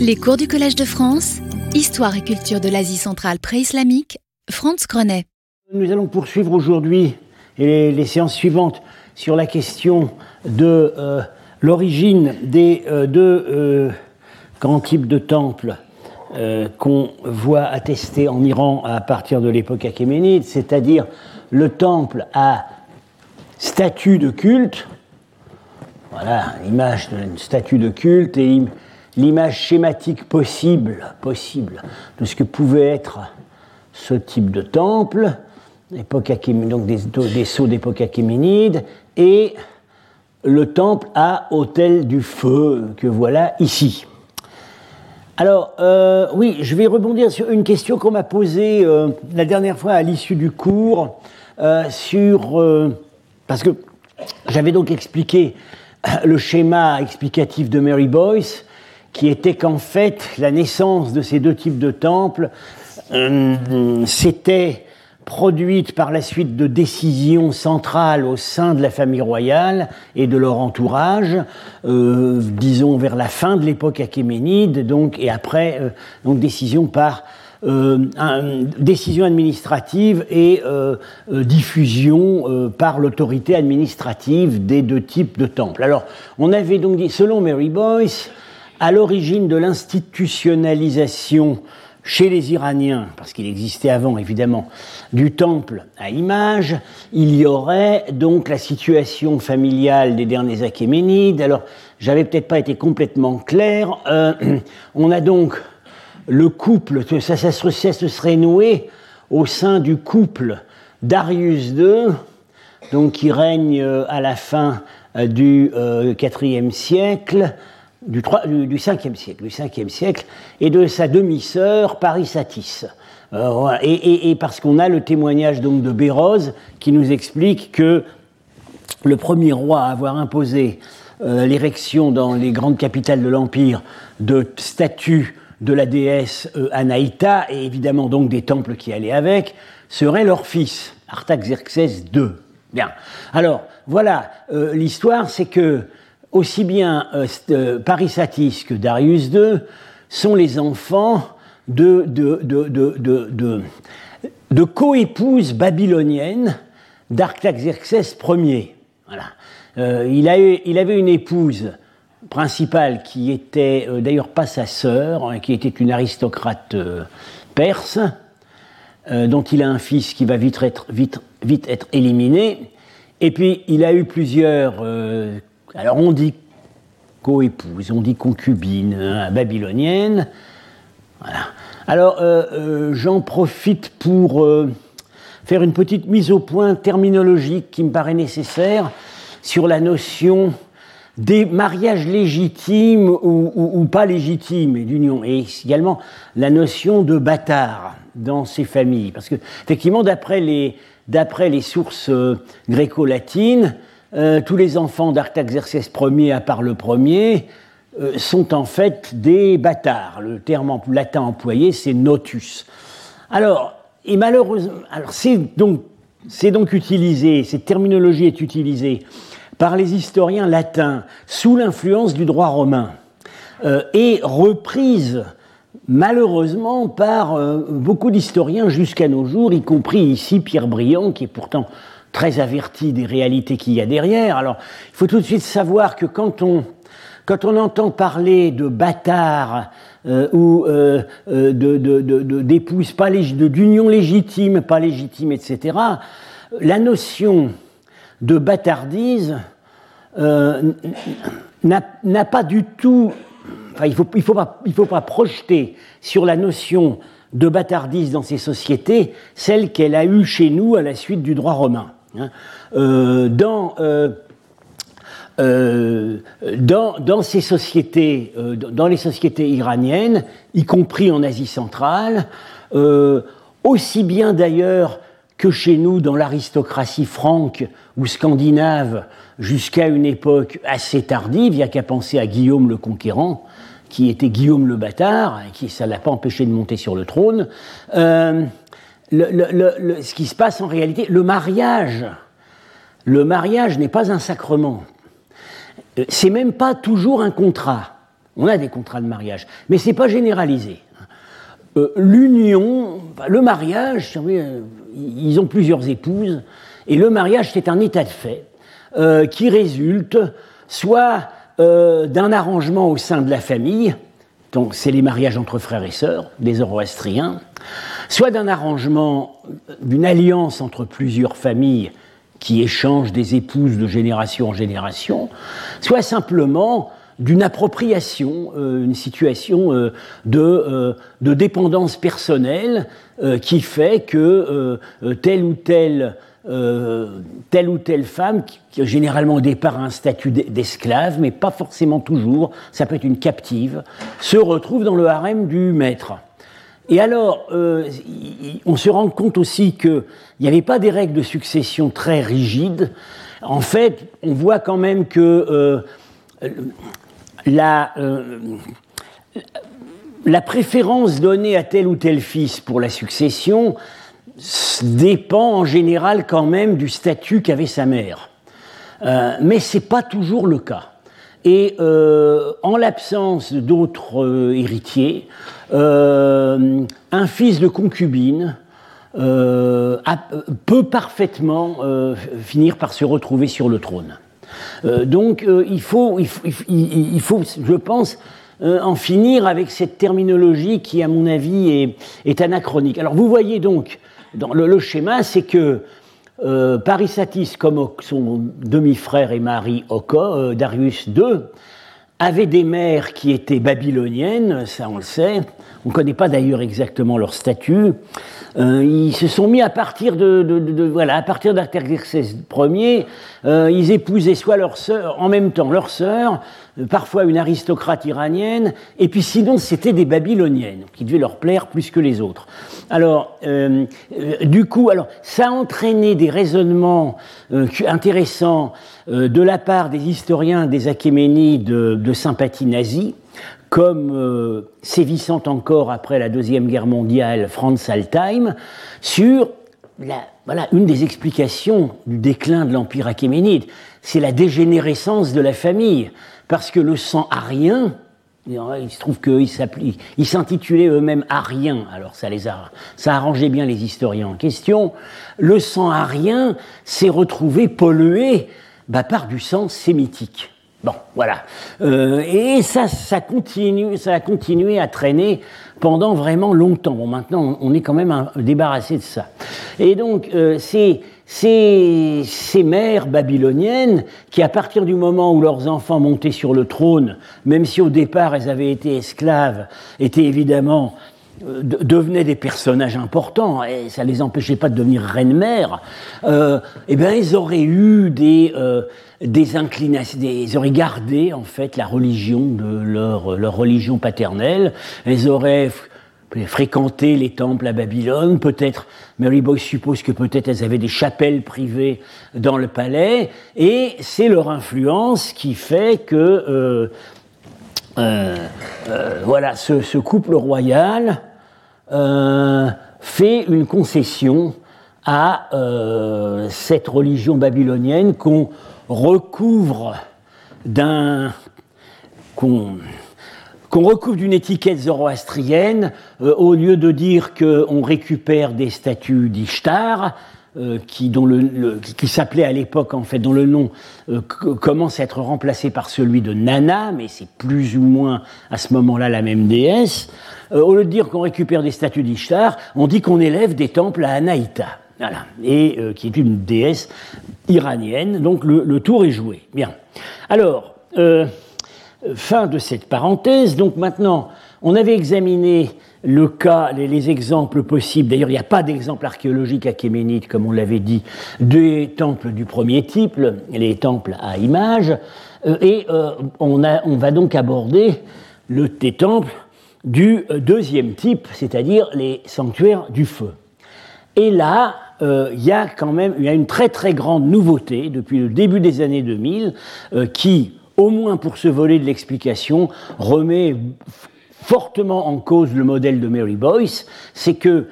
Les cours du Collège de France, Histoire et culture de l'Asie centrale pré-islamique, Franz Grenet. Nous allons poursuivre aujourd'hui et les séances suivantes sur la question de euh, l'origine des euh, deux euh, grands types de temples qu'on voit attestés en Iran à partir de l'époque achéménide, c'est-à-dire le temple à statue de culte, voilà l'image d'une statue de culte et l'image schématique possible, possible de ce que pouvait être ce type de temple, époque donc des, des sceaux d'époque achéménide, et le temple à hôtel du feu que voilà ici. Alors, euh, oui, je vais rebondir sur une question qu'on m'a posée euh, la dernière fois à l'issue du cours, euh, sur, parce que j'avais donc expliqué le schéma explicatif de Mary Boyce, qui était qu'en fait, la naissance de ces deux types de temples, c'était produite par la suite de décisions centrales au sein de la famille royale et de leur entourage, euh, disons vers la fin de l'époque achéménide, donc et après euh, donc décision par euh, décision administrative et diffusion par l'autorité administrative des deux types de temples. Alors, on avait donc dit, selon Mary Boyce, à l'origine de l'institutionnalisation chez les Iraniens, parce qu'il existait avant évidemment, du temple à image, il y aurait donc la situation familiale des derniers Achéménides. Alors, j'avais peut-être pas été complètement clair. Euh, on a donc le couple, ça, ça, se serait noué au sein du couple Darius II, donc qui règne euh, à la fin euh, du IVe siècle, du, 3, du, 5e siècle, du 5e siècle, et de sa demi-sœur Parisatis. Euh, et, parce qu'on a le témoignage donc de Béroz qui nous explique que le premier roi à avoir imposé euh, l'érection dans les grandes capitales de l'Empire de statues de la déesse euh, Anaïta, et évidemment donc des temples qui allaient avec, serait leur fils, Artaxerxès II. Bien. Alors, voilà, l'histoire, c'est que aussi bien euh, euh, que Darius II sont les enfants de, de, de, de coépouses babyloniennes d'Artaxerxès Ier. Euh, il, avait une épouse principale qui était d'ailleurs pas sa sœur, hein, qui était une aristocrate perse, dont il a un fils qui va vite être éliminé. Et puis il a eu plusieurs alors on dit coépouse, on dit concubine hein, babylonienne. Voilà. Alors euh, euh, j'en profite pour euh, faire une petite mise au point terminologique qui me paraît nécessaire sur la notion des mariages légitimes ou, pas légitimes d'union, et également la notion de bâtard dans ces familles. Parce que, effectivement, d'après les sources gréco-latines, euh, tous les enfants d'Artaxerxès Ier, à part le premier, euh, sont en fait des bâtards. Le terme latin employé, c'est notus. Alors, et malheureusement, alors c'est donc, c'est donc utilisé, cette terminologie est utilisée par les historiens latins sous l'influence du droit romain euh, et reprise malheureusement par beaucoup d'historiens jusqu'à nos jours, y compris ici Pierre Briand, qui est pourtant très averti des réalités qu'il y a derrière. Alors, il faut tout de suite savoir que quand on, quand on entend parler de bâtards euh, ou euh, euh d'épouses, de, d'union légitime, pas légitime, etc., la notion de bâtardise n'a pas du tout. Enfin, il ne faut, il faut, pas, il faut pas projeter sur la notion de bâtardise dans ces sociétés celle qu'elle a eue chez nous à la suite du droit romain. Hein. Euh, dans, euh, euh, dans, dans, ces sociétés, dans les sociétés iraniennes, y compris en Asie centrale, aussi bien d'ailleurs que chez nous dans l'aristocratie franque ou scandinave jusqu'à une époque assez tardive, il n'y a qu'à penser à Guillaume le Conquérant, qui était Guillaume le Bâtard, et qui ça l'a pas empêché de monter sur le trône ce qui se passe en réalité, le mariage, le mariage n'est pas un sacrement. Euh, c'est même pas toujours un contrat. On a des contrats de mariage, mais c'est pas généralisé. Euh, l'union, le mariage, euh, ils ont plusieurs épouses, et le mariage, c'est un état de fait qui résulte soit d'un arrangement au sein de la famille, donc c'est les mariages entre frères et sœurs, des zoroastriens, soit d'un arrangement, d'une alliance entre plusieurs familles qui échangent des épouses de génération en génération, soit simplement d'une appropriation, euh, une situation euh, de, euh, dépendance personnelle qui fait que telle ou telle femme, qui, généralement au départ a un statut d'esclave, mais pas forcément toujours, ça peut être une captive, se retrouve dans le harem du maître. Et alors, on se rend compte aussi qu'il n'y avait pas des règles de succession très rigides. En fait, on voit quand même que la, euh, la préférence donnée à tel ou tel fils pour la succession dépend en général quand même du statut qu'avait sa mère. Euh, mais ce n'est pas toujours le cas. Et euh, en l'absence d'autres héritiers, un fils de concubine peut parfaitement finir par se retrouver sur le trône. Euh, donc euh, il, faut, il, faut, je pense, euh, en finir avec cette terminologie qui, à mon avis, est, anachronique. Alors vous voyez donc, dans le, schéma, c'est que Parisatis, comme son demi-frère et mari Oko, Darius II, avait des mères qui étaient babyloniennes, ça on le sait, on ne connaît pas d'ailleurs exactement leur statut, euh, ils se sont mis à partir de, voilà, à partir d'Artaxerxès Ier, euh, ils épousaient soit leur sœur, en même temps leur sœur, euh, parfois une aristocrate iranienne, et puis sinon c'était des babyloniennes qui devaient leur plaire plus que les autres. Alors, du coup, alors ça a entraîné des raisonnements intéressants de la part des historiens des Achéménides de sympathie nazie comme euh, sévissant encore après la Deuxième Guerre mondiale Franz Altheim, sur la, voilà, une des explications du déclin de l'Empire achéménide, c'est la dégénérescence de la famille, parce que le sang arien, il se trouve qu'ils s'intitulaient eux-mêmes ariens, alors ça, les a, ça arrangeait bien les historiens en question, le sang arien s'est retrouvé pollué bah, par du sang sémitique. Bon, voilà. Euh, et ça, ça, continue, ça a continué à traîner pendant vraiment longtemps. Bon, maintenant, on est quand même débarrassé de ça. Et donc, euh, ces, ces, mères babyloniennes, qui à partir du moment où leurs enfants montaient sur le trône, même si au départ elles avaient été esclaves, étaient évidemment euh, devenaient des personnages importants, et ça les empêchait pas de devenir reine-mère, euh, eh bien, ils auraient eu des, euh, des inclinations, ils auraient gardé en fait la religion de leur, leur religion paternelle, elles auraient fréquenté les temples à Babylone, peut-être, Mary Boyce suppose que peut-être elles avaient des chapelles privées dans le palais, et c'est leur influence qui fait que euh, euh, euh, voilà, ce, ce, couple royal fait une concession à cette religion babylonienne qu'on recouvre d'un qu'on recouvre d'une étiquette zoroastrienne, euh, au lieu de dire qu'on récupère des statues d'Ishtar, euh, qui, dont le, qui s'appelait à l'époque, en fait, dont le nom euh, commence à être remplacé par celui de Nana, mais c'est plus ou moins à ce moment-là la même déesse. au lieu de dire qu'on récupère des statues d'Ishtar, on dit qu'on élève des temples à Anaïta. Voilà, et qui est une déesse iranienne. Donc le, tour est joué. Bien. Alors, euh, fin de cette parenthèse. Donc maintenant, on avait examiné le cas, les, exemples possibles. D'ailleurs, il n'y a pas d'exemple archéologique achéménide, comme on l'avait dit, des temples du premier type, les temples à images. Euh, et euh, on, a, on, va donc aborder le, des temples du deuxième type, c'est-à-dire les sanctuaires du feu. Et là, euh, il y a quand même y a une très très grande nouveauté depuis le début des années 2000 euh, qui, au moins pour ce volet de l'explication, remet fortement en cause le modèle de Mary Boyce, c'est que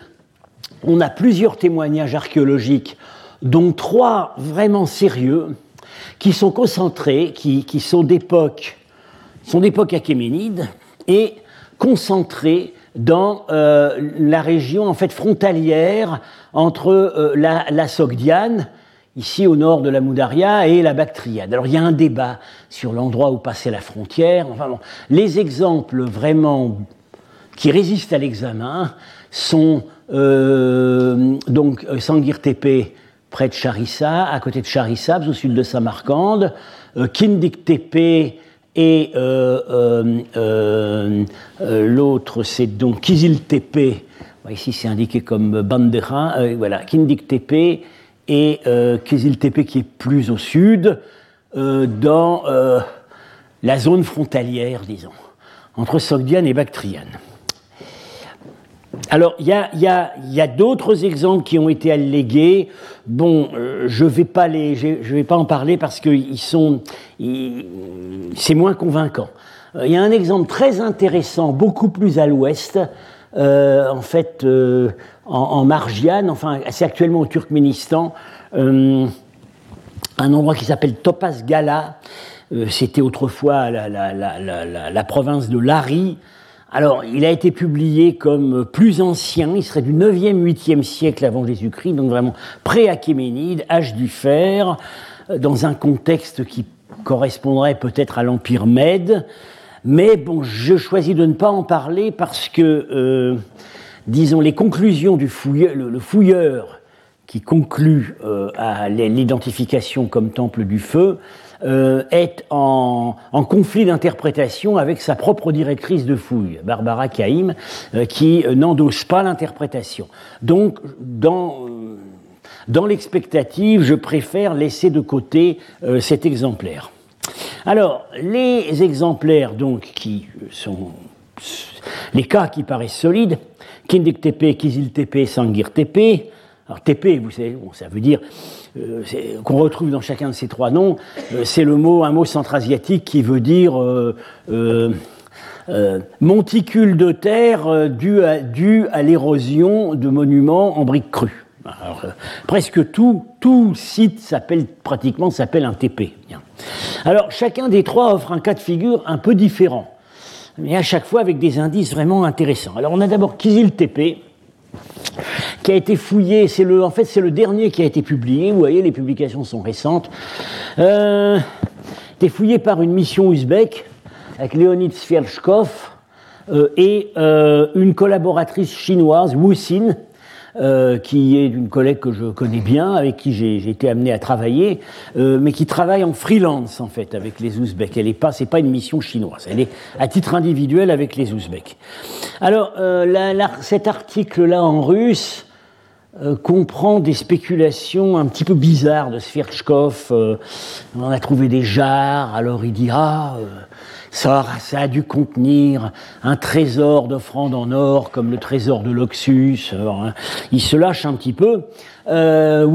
on a plusieurs témoignages archéologiques, dont trois vraiment sérieux, qui sont concentrés, qui, sont d'époques sont d'époque achéménide et concentrés dans la région en fait frontalière entre la, la Sogdiane, ici au nord de la Moudaria, et la Bactriade. Alors il y a un débat sur l'endroit où passait la frontière. Enfin, les exemples vraiment qui résistent à l'examen sont euh, donc Sangir Tepe près de Charissa, à côté de Charissa, au sud de Samarcande, euh, Kindik Tepe et euh, l'autre c'est donc Kizil Tepe, ici c'est indiqué comme Bandera, voilà, Kindik Tepe et Kizil Tepe qui est plus au sud, dans la zone frontalière, disons, entre Sogdiane et Bactriane. Alors, il y a, d'autres exemples qui ont été allégués. Bon, euh, je ne vais, pas en parler parce que sont, c'est moins convaincant. Euh, il y a un exemple très intéressant, beaucoup plus à l'ouest, euh, en fait, en, Margiane, enfin, c'est actuellement au Turkménistan, un endroit qui s'appelle Topaz Gala. C'était autrefois la, province de Lari. Alors, il a été publié comme plus ancien, il serait du 9e, 8e siècle avant Jésus-Christ, donc vraiment pré-achéménide, âge du fer, euh, dans un contexte qui correspondrait peut-être à l'Empire Mède. Mais bon, je choisis de ne pas en parler parce que, euh, disons, les conclusions du fouilleur, le, fouilleur qui conclut euh, à l'identification comme temple du feu, euh, est en, conflit d'interprétation avec sa propre directrice de fouille, Barbara Caïm, qui n'endosse pas l'interprétation. Donc, dans, dans l'expectative, je préfère laisser de côté cet exemplaire. Alors, les exemplaires donc qui sont les cas qui paraissent solides, Kindik TP, Kizil TP, Sangir TP. Alors TP, vous savez, bon, ça veut dire euh, qu'on retrouve dans chacun de ces trois noms, euh, c'est le mot, un mot centra-asiatique qui veut dire euh, monticule de terre dû à, l'érosion de monuments en briques crues. presque tout, tout site s'appelle pratiquement s'appelle un TP. Alors chacun des trois offre un cas de figure un peu différent, mais à chaque fois avec des indices vraiment intéressants. Alors on a d'abord Kizil TP, qui a été fouillé, c'est le, en fait c'est le dernier qui a été publié, vous voyez les publications sont récentes, euh, été fouillé par une mission ouzbek avec Leonid Sverchkov euh, et euh, une collaboratrice chinoise, Wu Xin, euh, qui est une collègue que je connais bien, avec qui j'ai été amené à travailler, euh, mais qui travaille en freelance en fait avec les Ouzbeks. Elle n'est pas, c'est pas une mission chinoise. Elle est à titre individuel avec les Ouzbeks. Alors, euh, cet article-là en russe. comprend des spéculations un petit peu bizarres de Sverchkov. on a trouvé des jarres, alors il dit Ah, ça, a dû contenir un trésor d'offrandes en or, comme le trésor de Loxus. Hein. il se lâche un petit peu. Euh,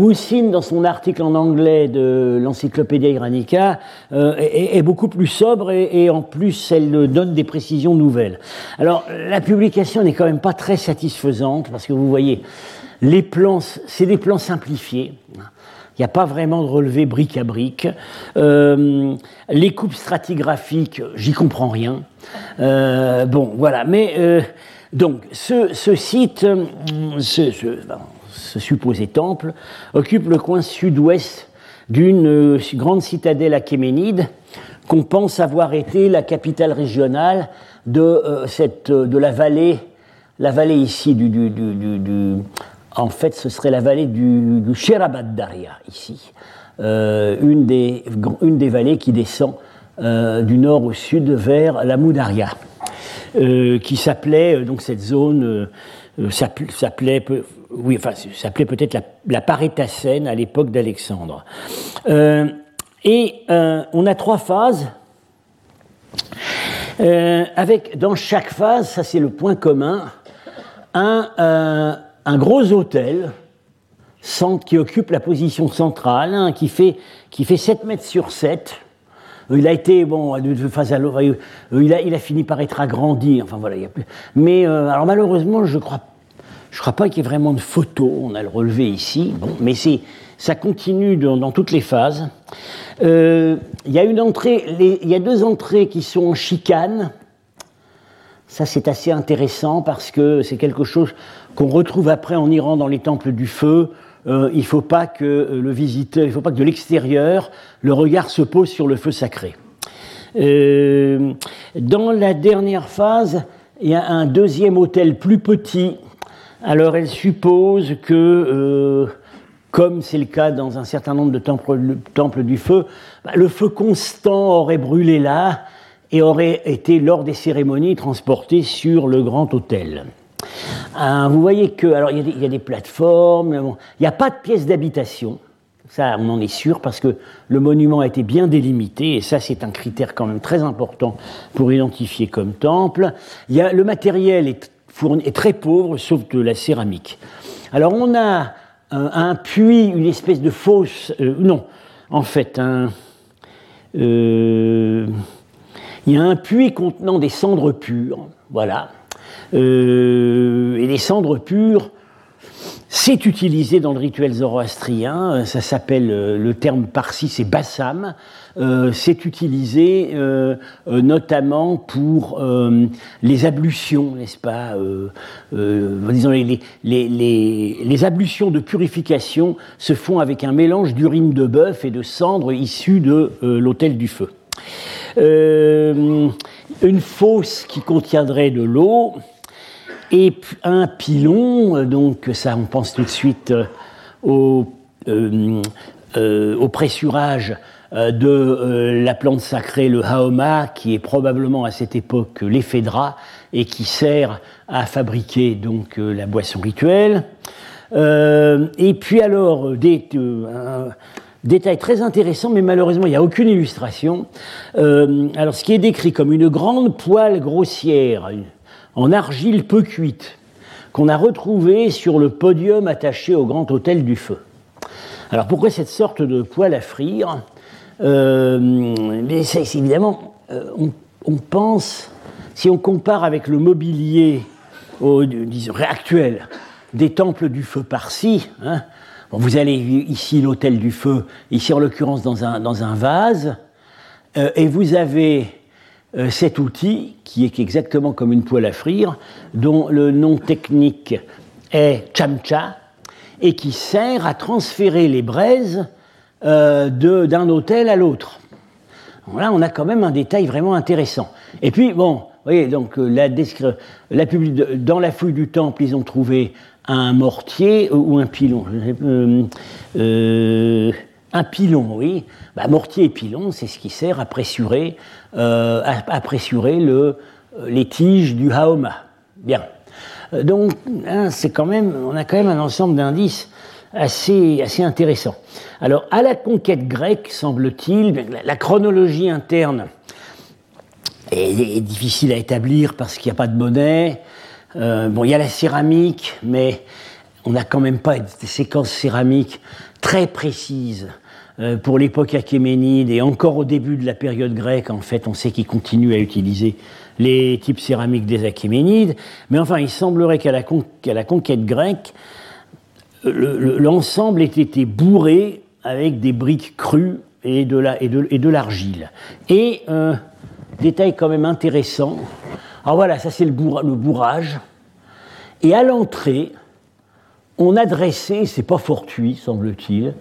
dans son article en anglais de l'Encyclopédia Iranica, euh, est, beaucoup plus sobre et, en plus, elle donne des précisions nouvelles. Alors, la publication n'est quand même pas très satisfaisante parce que vous voyez, les plans, c'est des plans simplifiés. N'y a pas vraiment de relevé brique à brique. Euh, les coupes stratigraphiques, j'y comprends rien. Euh, bon, voilà. Mais euh, donc, ce, site, ce, ce, supposé temple, occupe le coin sud-ouest d'une grande citadelle achéménide qu'on pense avoir été la capitale régionale de, cette, de la vallée, la vallée ici du, du, du en fait, ce serait la vallée du, du Daria, ici, euh, une, des, une, des, vallées qui descend euh, du nord au sud vers la Moudaria, euh, qui s'appelait, donc cette zone s'appelait, oui, enfin, s'appelait peut-être la, la Parétacène à l'époque d'Alexandre. et on a trois phases. avec dans chaque phase, ça c'est le point commun, un, un gros hôtel qui occupe la position centrale, hein, qui, fait, qui fait 7 mètres sur 7. Il a été, bon, face à euh, il a, il a fini par être agrandi, enfin voilà. Il y a plus... Mais euh, alors malheureusement, je crois, Je crois pas qu'il y ait vraiment de photos, on a le relevé ici, bon, mais ça continue dans, toutes les phases. Euh, il y a une entrée, il y a deux entrées qui sont en chicane. Ça, c'est assez intéressant parce que c'est quelque chose qu'on retrouve après en Iran dans les temples du feu. Euh, il ne faut pas que le visiteur, il faut pas que de l'extérieur, le regard se pose sur le feu sacré. Euh, dans la dernière phase, il y a un deuxième hôtel plus petit. Alors elle suppose que, euh, comme c'est le cas dans un certain nombre de temples, du feu, bah, le feu constant aurait brûlé là et aurait été, lors des cérémonies, transporté sur le grand hôtel. Euh, vous voyez que, alors il y, a des plateformes, il n'y a pas de pièces d'habitation. Ça, on en est sûr parce que le monument a été bien délimité et ça, c'est un critère quand même très important pour identifier comme temple. Y a, le matériel est, fourni, est très pauvre, sauf de la céramique. Alors, on a un, puits, une espèce de fosse, euh, non, en fait, un, euh, il y a un puits contenant des cendres pures, voilà. Euh, et les cendres pures, c'est utilisé dans le rituel zoroastrien, ça s'appelle, euh, le terme parsi c'est bassam, euh, c'est utilisé notamment pour les ablutions, n'est-ce pas les, les, ablutions de purification se font avec un mélange d'urine de bœuf et de cendres issues de l'autel du feu. Une fosse qui contiendrait de l'eau, et un pilon, euh, donc ça on pense tout de suite euh, au, euh, au pressurage de la plante sacrée, le haoma, qui est probablement à cette époque l'éphédra et qui sert à fabriquer donc la boisson rituelle. et puis alors, des, détail très intéressant, mais malheureusement il n'y a aucune illustration. alors ce qui est décrit comme une grande poêle grossière, en argile peu cuite qu'on a retrouvé sur le podium attaché au grand hôtel du feu. Alors pourquoi cette sorte de poêle à frire? Euh, évidemment, euh, on, pense, si on compare avec le mobilier au, actuel des temples du feu par-ci, hein, vous allez ici l'hôtel du feu, ici en l'occurrence dans un, dans un vase, euh, et vous avez euh, cet outil, qui est exactement comme une poêle à frire, dont le nom technique est chamcha, et qui sert à transférer les braises euh, d'un hôtel à l'autre. Là, on a quand même un détail vraiment intéressant. Et puis, bon, vous voyez, donc, la dans la fouille du temple, ils ont trouvé un mortier ou un pilon. un pilon, oui. Bah, mortier et pilon, c'est ce qui sert à pressurer euh, à, pressurer le, euh, les tiges du haoma. Bien. Euh, donc, hein, c'est quand même, on a quand même un ensemble d'indices assez, assez intéressant. Alors, à la conquête grecque, semble-t-il, la, chronologie interne est, difficile à établir parce qu'il n'y a pas de monnaie. Bon, il y a la céramique, mais on n'a quand même pas des séquences céramiques très précises euh, pour l'époque achéménide et encore au début de la période grecque, en fait, on sait qu'ils continuent à utiliser les types céramiques des Achéménides. Mais enfin, il semblerait qu'à la, conquête grecque, l'ensemble ait été bourré avec des briques crues et de l'argile. Et, détail quand même intéressant. Alors voilà, ça c'est le, le bourrage. Et à l'entrée, on a dressé, c'est pas fortuit, semble-t-il,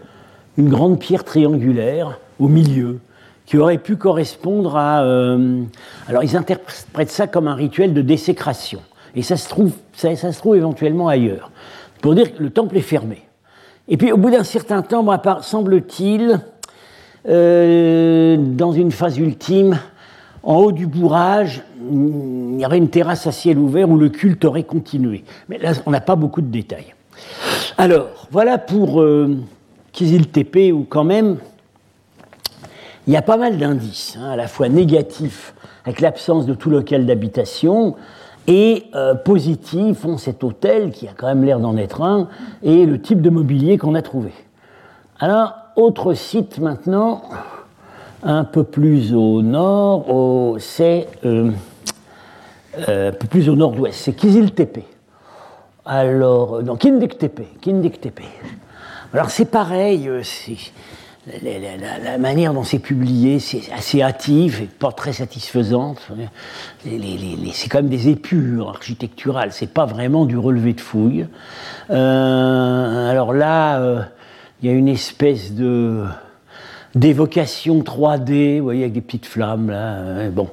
une grande pierre triangulaire au milieu, qui aurait pu correspondre à... Euh, alors ils interprètent ça comme un rituel de désécration. Et ça se trouve, ça, se trouve éventuellement ailleurs. Pour dire que le temple est fermé. Et puis au bout d'un certain temps, semble-t-il, euh, dans une phase ultime, en haut du bourrage, il y aurait une terrasse à ciel ouvert où le culte aurait continué. Mais là, on n'a pas beaucoup de détails. Alors, voilà pour... Euh, Kizil Tepe, où quand même, il y a pas mal d'indices, hein, à la fois négatifs, avec l'absence de tout local d'habitation, et euh, positifs, ont cet hôtel, qui a quand même l'air d'en être un, et le type de mobilier qu'on a trouvé. Alors, autre site maintenant, un peu plus au nord, c'est euh, euh, un peu plus au nord-ouest, c'est Kizil Tepe. alors, non, Kindektepe, Kindektepe. Alors c'est pareil, la, manière dont c'est publié, c'est assez hâtif et pas très satisfaisante. c'est quand même des épures architecturales, c'est pas vraiment du relevé de fouilles. Euh, alors là, euh, il y a une espèce de d'évocation 3D, vous voyez, avec des petites flammes là. Euh, bon,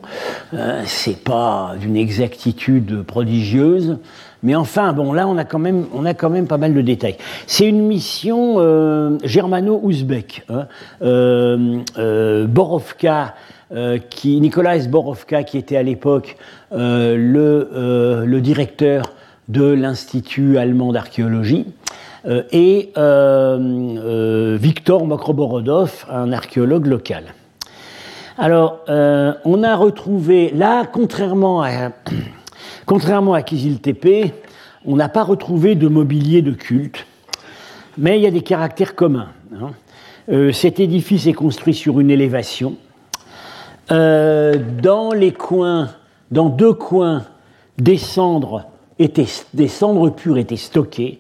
c'est pas d'une exactitude prodigieuse. Mais enfin, bon, là, on a quand même, on a quand même pas mal de détails. C'est une mission euh, germano-ouzbek. Hein. Euh, euh, Borovka, qui, Nicolas Borovka, qui était à l'époque le, directeur de l'Institut allemand d'archéologie, et Victor Mokroborodov, un archéologue local. Alors, on a retrouvé, là, contrairement à Contrairement à Kiziltepe, on n'a pas retrouvé de mobilier de culte, mais il y a des caractères communs. Hein. Euh, cet édifice est construit sur une élévation. Euh, dans les coins, dans deux coins, des cendres, étaient, des cendres pures étaient stockées.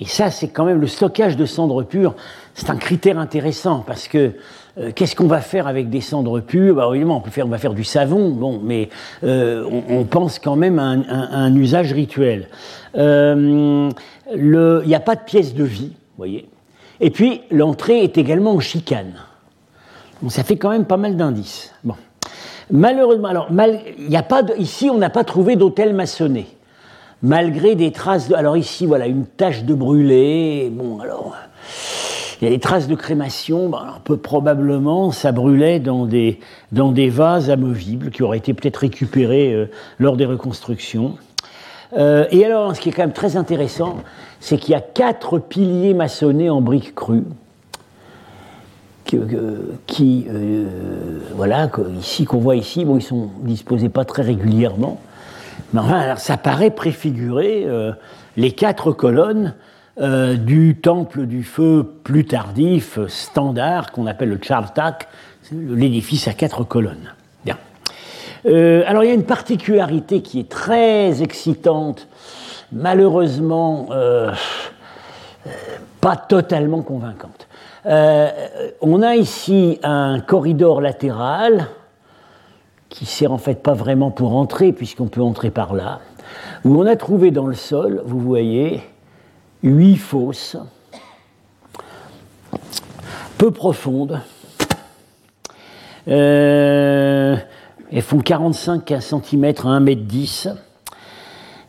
Et ça, c'est quand même le stockage de cendres pures, c'est un critère intéressant parce que euh, qu'est-ce qu'on va faire avec des cendres pures? Bah, Évidemment, on, peut faire, on va faire du savon, bon, mais euh, on, pense quand même à un, usage rituel. Euh, il n'y a pas de pièce de vie, voyez. Et puis, l'entrée est également en chicane. ça fait quand même pas mal d'indices. Bon. Malheureusement, alors, mal, y a pas ici, on n'a pas trouvé d'hôtel maçonné. Malgré des traces de. Alors, ici, voilà, une tache de brûlé. Bon, alors. Il y a des traces de crémation, ben, peut probablement ça brûlait dans des, dans des vases amovibles qui auraient été peut-être récupérés euh, lors des reconstructions. Euh, et alors, ce qui est quand même très intéressant, c'est qu'il y a quatre piliers maçonnés en briques crues, qui, euh, voilà, ici qu'on voit ici, bon, ils sont disposés pas très régulièrement, mais enfin, ça paraît préfigurer les quatre colonnes euh, du temple du feu plus tardif, standard, qu'on appelle le Chartak, l'édifice à quatre colonnes. Bien. Euh, alors il y a une particularité qui est très excitante, malheureusement euh, pas totalement convaincante. on a ici un corridor latéral qui sert en fait pas vraiment pour entrer, puisqu'on peut entrer par là, où on a trouvé dans le sol, vous voyez, huit fosses, peu profondes. Euh, elles font 45 cm à 1 m 10.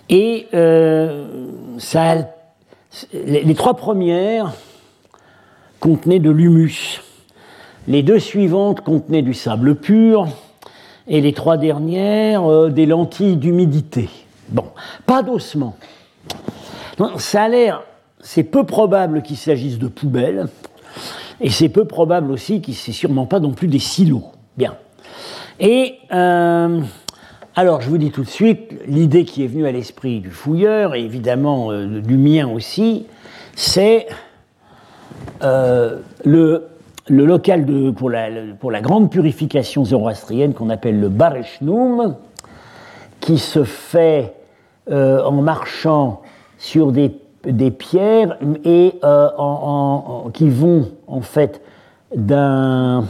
Et euh, ça, les, trois premières contenaient de l'humus. Les deux suivantes contenaient du sable pur. Et les trois dernières, euh, des lentilles d'humidité. Bon, pas d'ossement ça a l'air, c'est peu probable qu'il s'agisse de poubelles, et c'est peu probable aussi qu'il c'est sûrement pas non plus des silos. Bien. Et euh, alors, je vous dis tout de suite, l'idée qui est venue à l'esprit du fouilleur, et évidemment euh, du mien aussi, c'est le, le, local de, pour, la, pour, la, grande purification zoroastrienne qu'on appelle le Bareshnum, qui se fait en marchant sur des, pierres et euh, qui vont en fait d'un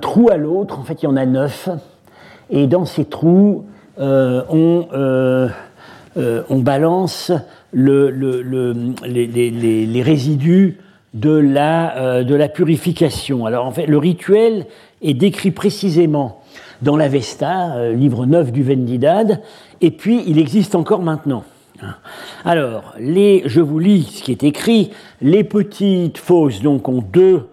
trou à l'autre. En fait, il y en a neuf. Et dans ces trous, euh, on, euh, on, balance le, les, résidus de la, de la purification. Alors en fait, le rituel est décrit précisément dans l'Avesta, livre 9 du Vendidad, et puis il existe encore maintenant. Alors, les, je vous lis ce qui est écrit. Les petites fosses donc, ont deux,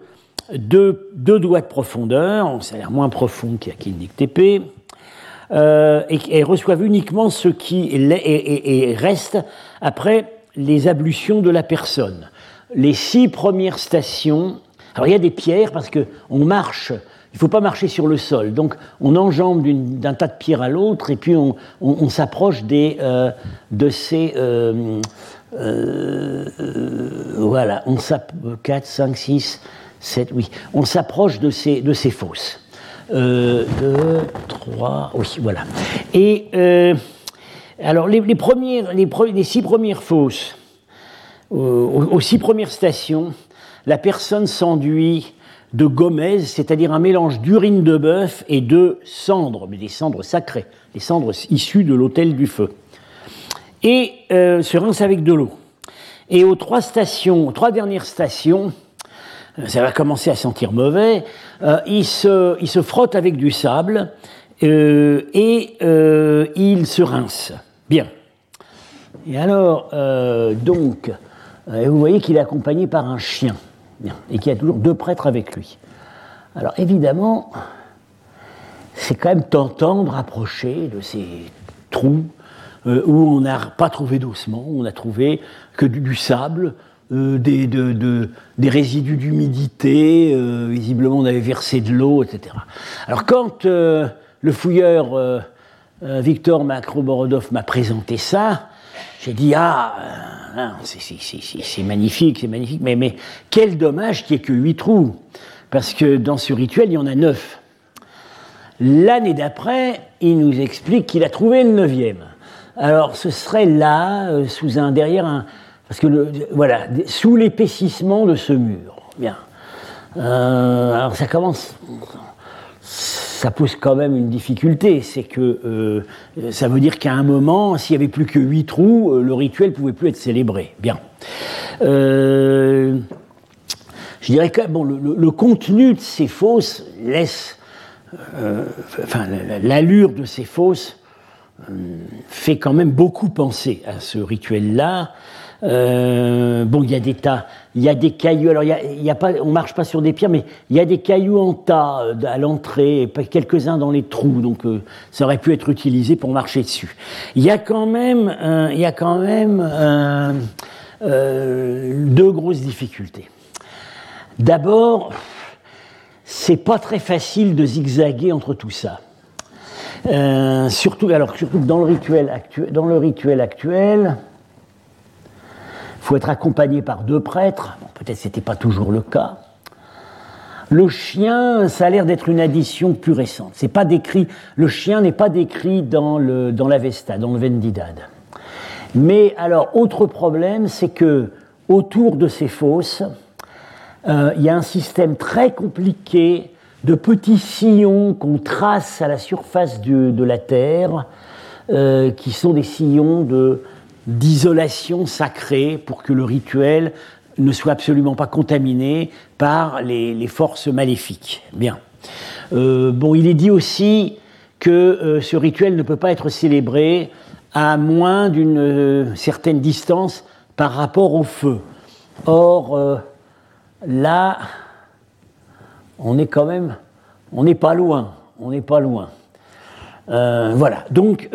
deux, deux doigts de profondeur, ça a l'air moins profond qu'il y TP, euh, et, et, reçoivent uniquement ce qui est, et, reste après les ablutions de la personne. Les six premières stations, alors il y a des pierres parce qu'on marche il ne faut pas marcher sur le sol. Donc on enjambe d'un tas de pierres à l'autre et puis on, s'approche des, euh, de ces... Euh, euh, voilà, on 4, 5, 6, 7, oui. On s'approche de ces, fosses. 2, 3, oui, voilà. Et Alors, les, six premières fosses, aux, six premières stations, la personne s'enduit de gomèse, c'est-à-dire un mélange d'urine de bœuf et de cendres, mais des cendres sacrées, des cendres issues de l'autel du feu. Et euh, se rince avec de l'eau. Et aux trois stations, aux trois dernières stations, euh, ça va commencer à sentir mauvais, euh, il, se, frotte avec du sable euh, et euh, il se rince. Bien. Et alors, euh, donc, vous voyez qu'il est accompagné par un chien, et qu'il y a toujours deux prêtres avec lui. Alors, évidemment, c'est quand même tentant de rapprocher de ces trous où on n'a pas trouvé d'ossement, on n'a trouvé que du, sable, des, des, résidus d'humidité, visiblement on avait versé de l'eau, etc. Alors quand le fouilleur euh, euh, Victor Makroborodov m'a présenté ça. J'ai dit ah, euh, c'est magnifique, c'est magnifique, mais, mais quel dommage qu'il n'y ait que huit trous, parce que dans ce rituel il y en a neuf. L'année d'après, il nous explique qu'il a trouvé le neuvième. Alors ce serait là, sous un derrière un, parce que le, voilà, sous l'épaississement de ce mur. Bien. alors ça commence ça pose quand même une difficulté, c'est que euh, ça veut dire qu'à un moment, s'il n'y avait plus que huit trous, euh, le rituel ne pouvait plus être célébré. Bien. Euh, je dirais que bon, le, contenu de ces fosses laisse, enfin, l'allure de ces fosses fait quand même beaucoup penser à ce rituel-là. Euh, bon, il y a des tas, il y a des cailloux. Alors, y a, pas, on marche pas sur des pierres, mais il y a des cailloux en tas euh, à l'entrée, quelques-uns dans les trous. Donc, euh, ça aurait pu être utilisé pour marcher dessus. Il y a quand même, il y a quand même deux grosses difficultés. D'abord, c'est pas très facile de zigzaguer entre tout ça. surtout, alors surtout dans le rituel actuel, dans le rituel actuel, faut être accompagné par deux prêtres. Peut-être ce n'était pas toujours le cas. Le chien, ça a l'air d'être une addition plus récente. C'est pas décrit, le chien n'est pas décrit dans, le, dans l'Avesta, dans le Vendidad. Mais alors, autre problème, c'est que autour de ces fosses, euh, il y a un système très compliqué de petits sillons qu'on trace à la surface de la Terre, euh, qui sont des sillons de d'isolation sacrée pour que le rituel ne soit absolument pas contaminé par les, forces maléfiques. Bien. Euh, bon, il est dit aussi que euh, ce rituel ne peut pas être célébré à moins d'une euh, certaine distance par rapport au feu. Or, là, on est quand même, on n'est pas loin, on n'est pas loin. voilà. Donc,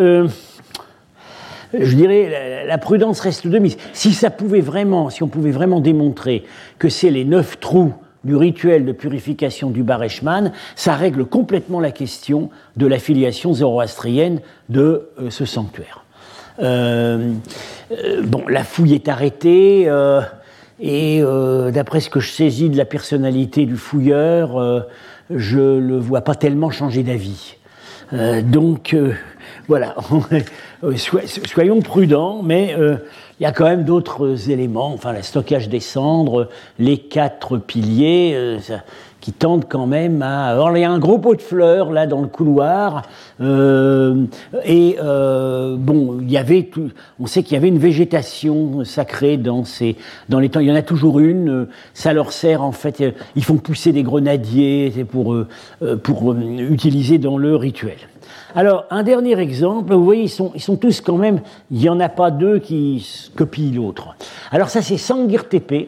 je dirais, la, prudence reste de mise. Si ça pouvait vraiment, si on pouvait vraiment démontrer que c'est les neuf trous du rituel de purification du Bareshman, ça règle complètement la question de la filiation zoroastrienne de euh, ce sanctuaire. Euh, euh, bon, la fouille est arrêtée, et d'après ce que je saisis de la personnalité du fouilleur, je ne le vois pas tellement changer d'avis. donc, voilà, euh, soyons prudents, mais euh, il y a quand même d'autres éléments, enfin le stockage des cendres, les quatre piliers, euh, qui tendent quand même à... Alors il y a un gros pot de fleurs là dans le couloir, et bon, il y avait tout... on sait qu'il y avait une végétation sacrée dans ces... dans les temps, il y en a toujours une, ça leur sert en fait, ils font pousser des grenadiers pour, pour utiliser dans le rituel. Alors, un dernier exemple, vous voyez, ils sont, ils sont tous quand même, il n'y en a pas deux qui copient l'autre. Alors ça, c'est Sangir Tepe,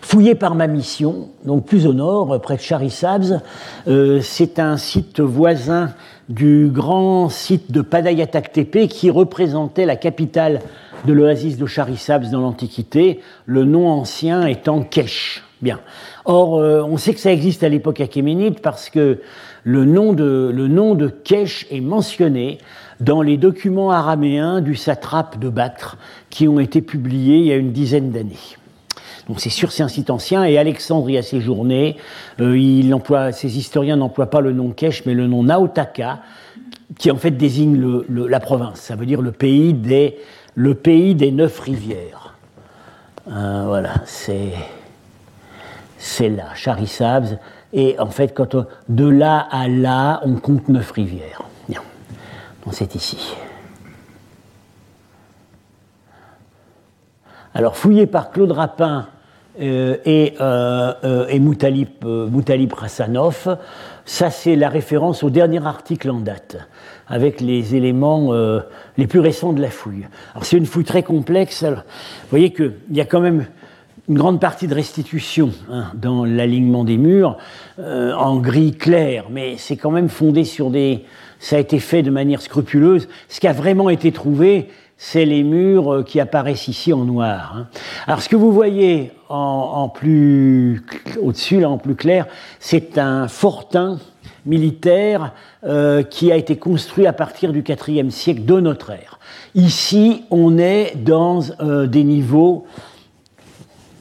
fouillé par ma mission, donc plus au nord, près de Charisabs. Euh, c'est un site voisin du grand site de Padayatak Tepe qui représentait la capitale de l'oasis de Charisabs dans l'Antiquité, le nom ancien étant Kesh. Bien. Or, euh, on sait que ça existe à l'époque achéménide parce que le nom de, le nom de Kesh est mentionné dans les documents araméens du satrape de Bactre qui ont été publiés il y a une dizaine d'années. Donc c'est sûr, c'est un site ancien, et Alexandre y a séjourné. Euh, il emploie, ces historiens n'emploient pas le nom Kesh, mais le nom Naotaka, qui en fait désigne la province. Ça veut dire le pays des, le pays des neuf rivières. Euh, voilà, c'est c'est là, Charissabs. Et en fait, quand de là à là, on compte neuf rivières. Bien. Donc c'est ici. Alors, fouillé par Claude Rapin euh, et, euh, euh, et Moutalib, Rassanov, ça c'est la référence au dernier article en date, avec les éléments les plus récents de la fouille. Alors c'est une fouille très complexe. vous voyez qu'il y a quand même une grande partie de restitution hein, dans l'alignement des murs, en gris clair, mais c'est quand même fondé sur des... Ça a été fait de manière scrupuleuse. Ce qui a vraiment été trouvé, c'est les murs euh, qui apparaissent ici en noir. Hein. Alors ce que vous voyez en, plus au-dessus, là en plus clair, c'est un fortin militaire euh, qui a été construit à partir du IVe siècle de notre ère. Ici, on est dans euh, des niveaux,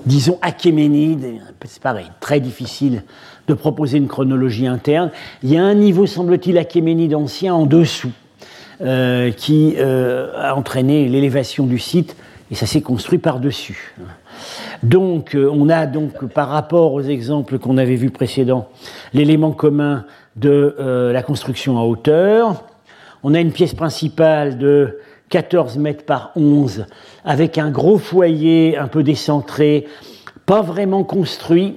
disons, achéménides, c'est pareil, très difficile de proposer une chronologie interne. Il y a un niveau, semble-t-il, achéménide ancien en dessous. Euh, qui euh, a entraîné l'élévation du site et ça s'est construit par-dessus. Donc, euh, on a donc, par rapport aux exemples qu'on avait vus précédents, l'élément commun de la construction en hauteur. On a une pièce principale de 14 mètres par 11 avec un gros foyer un peu décentré, pas vraiment construit.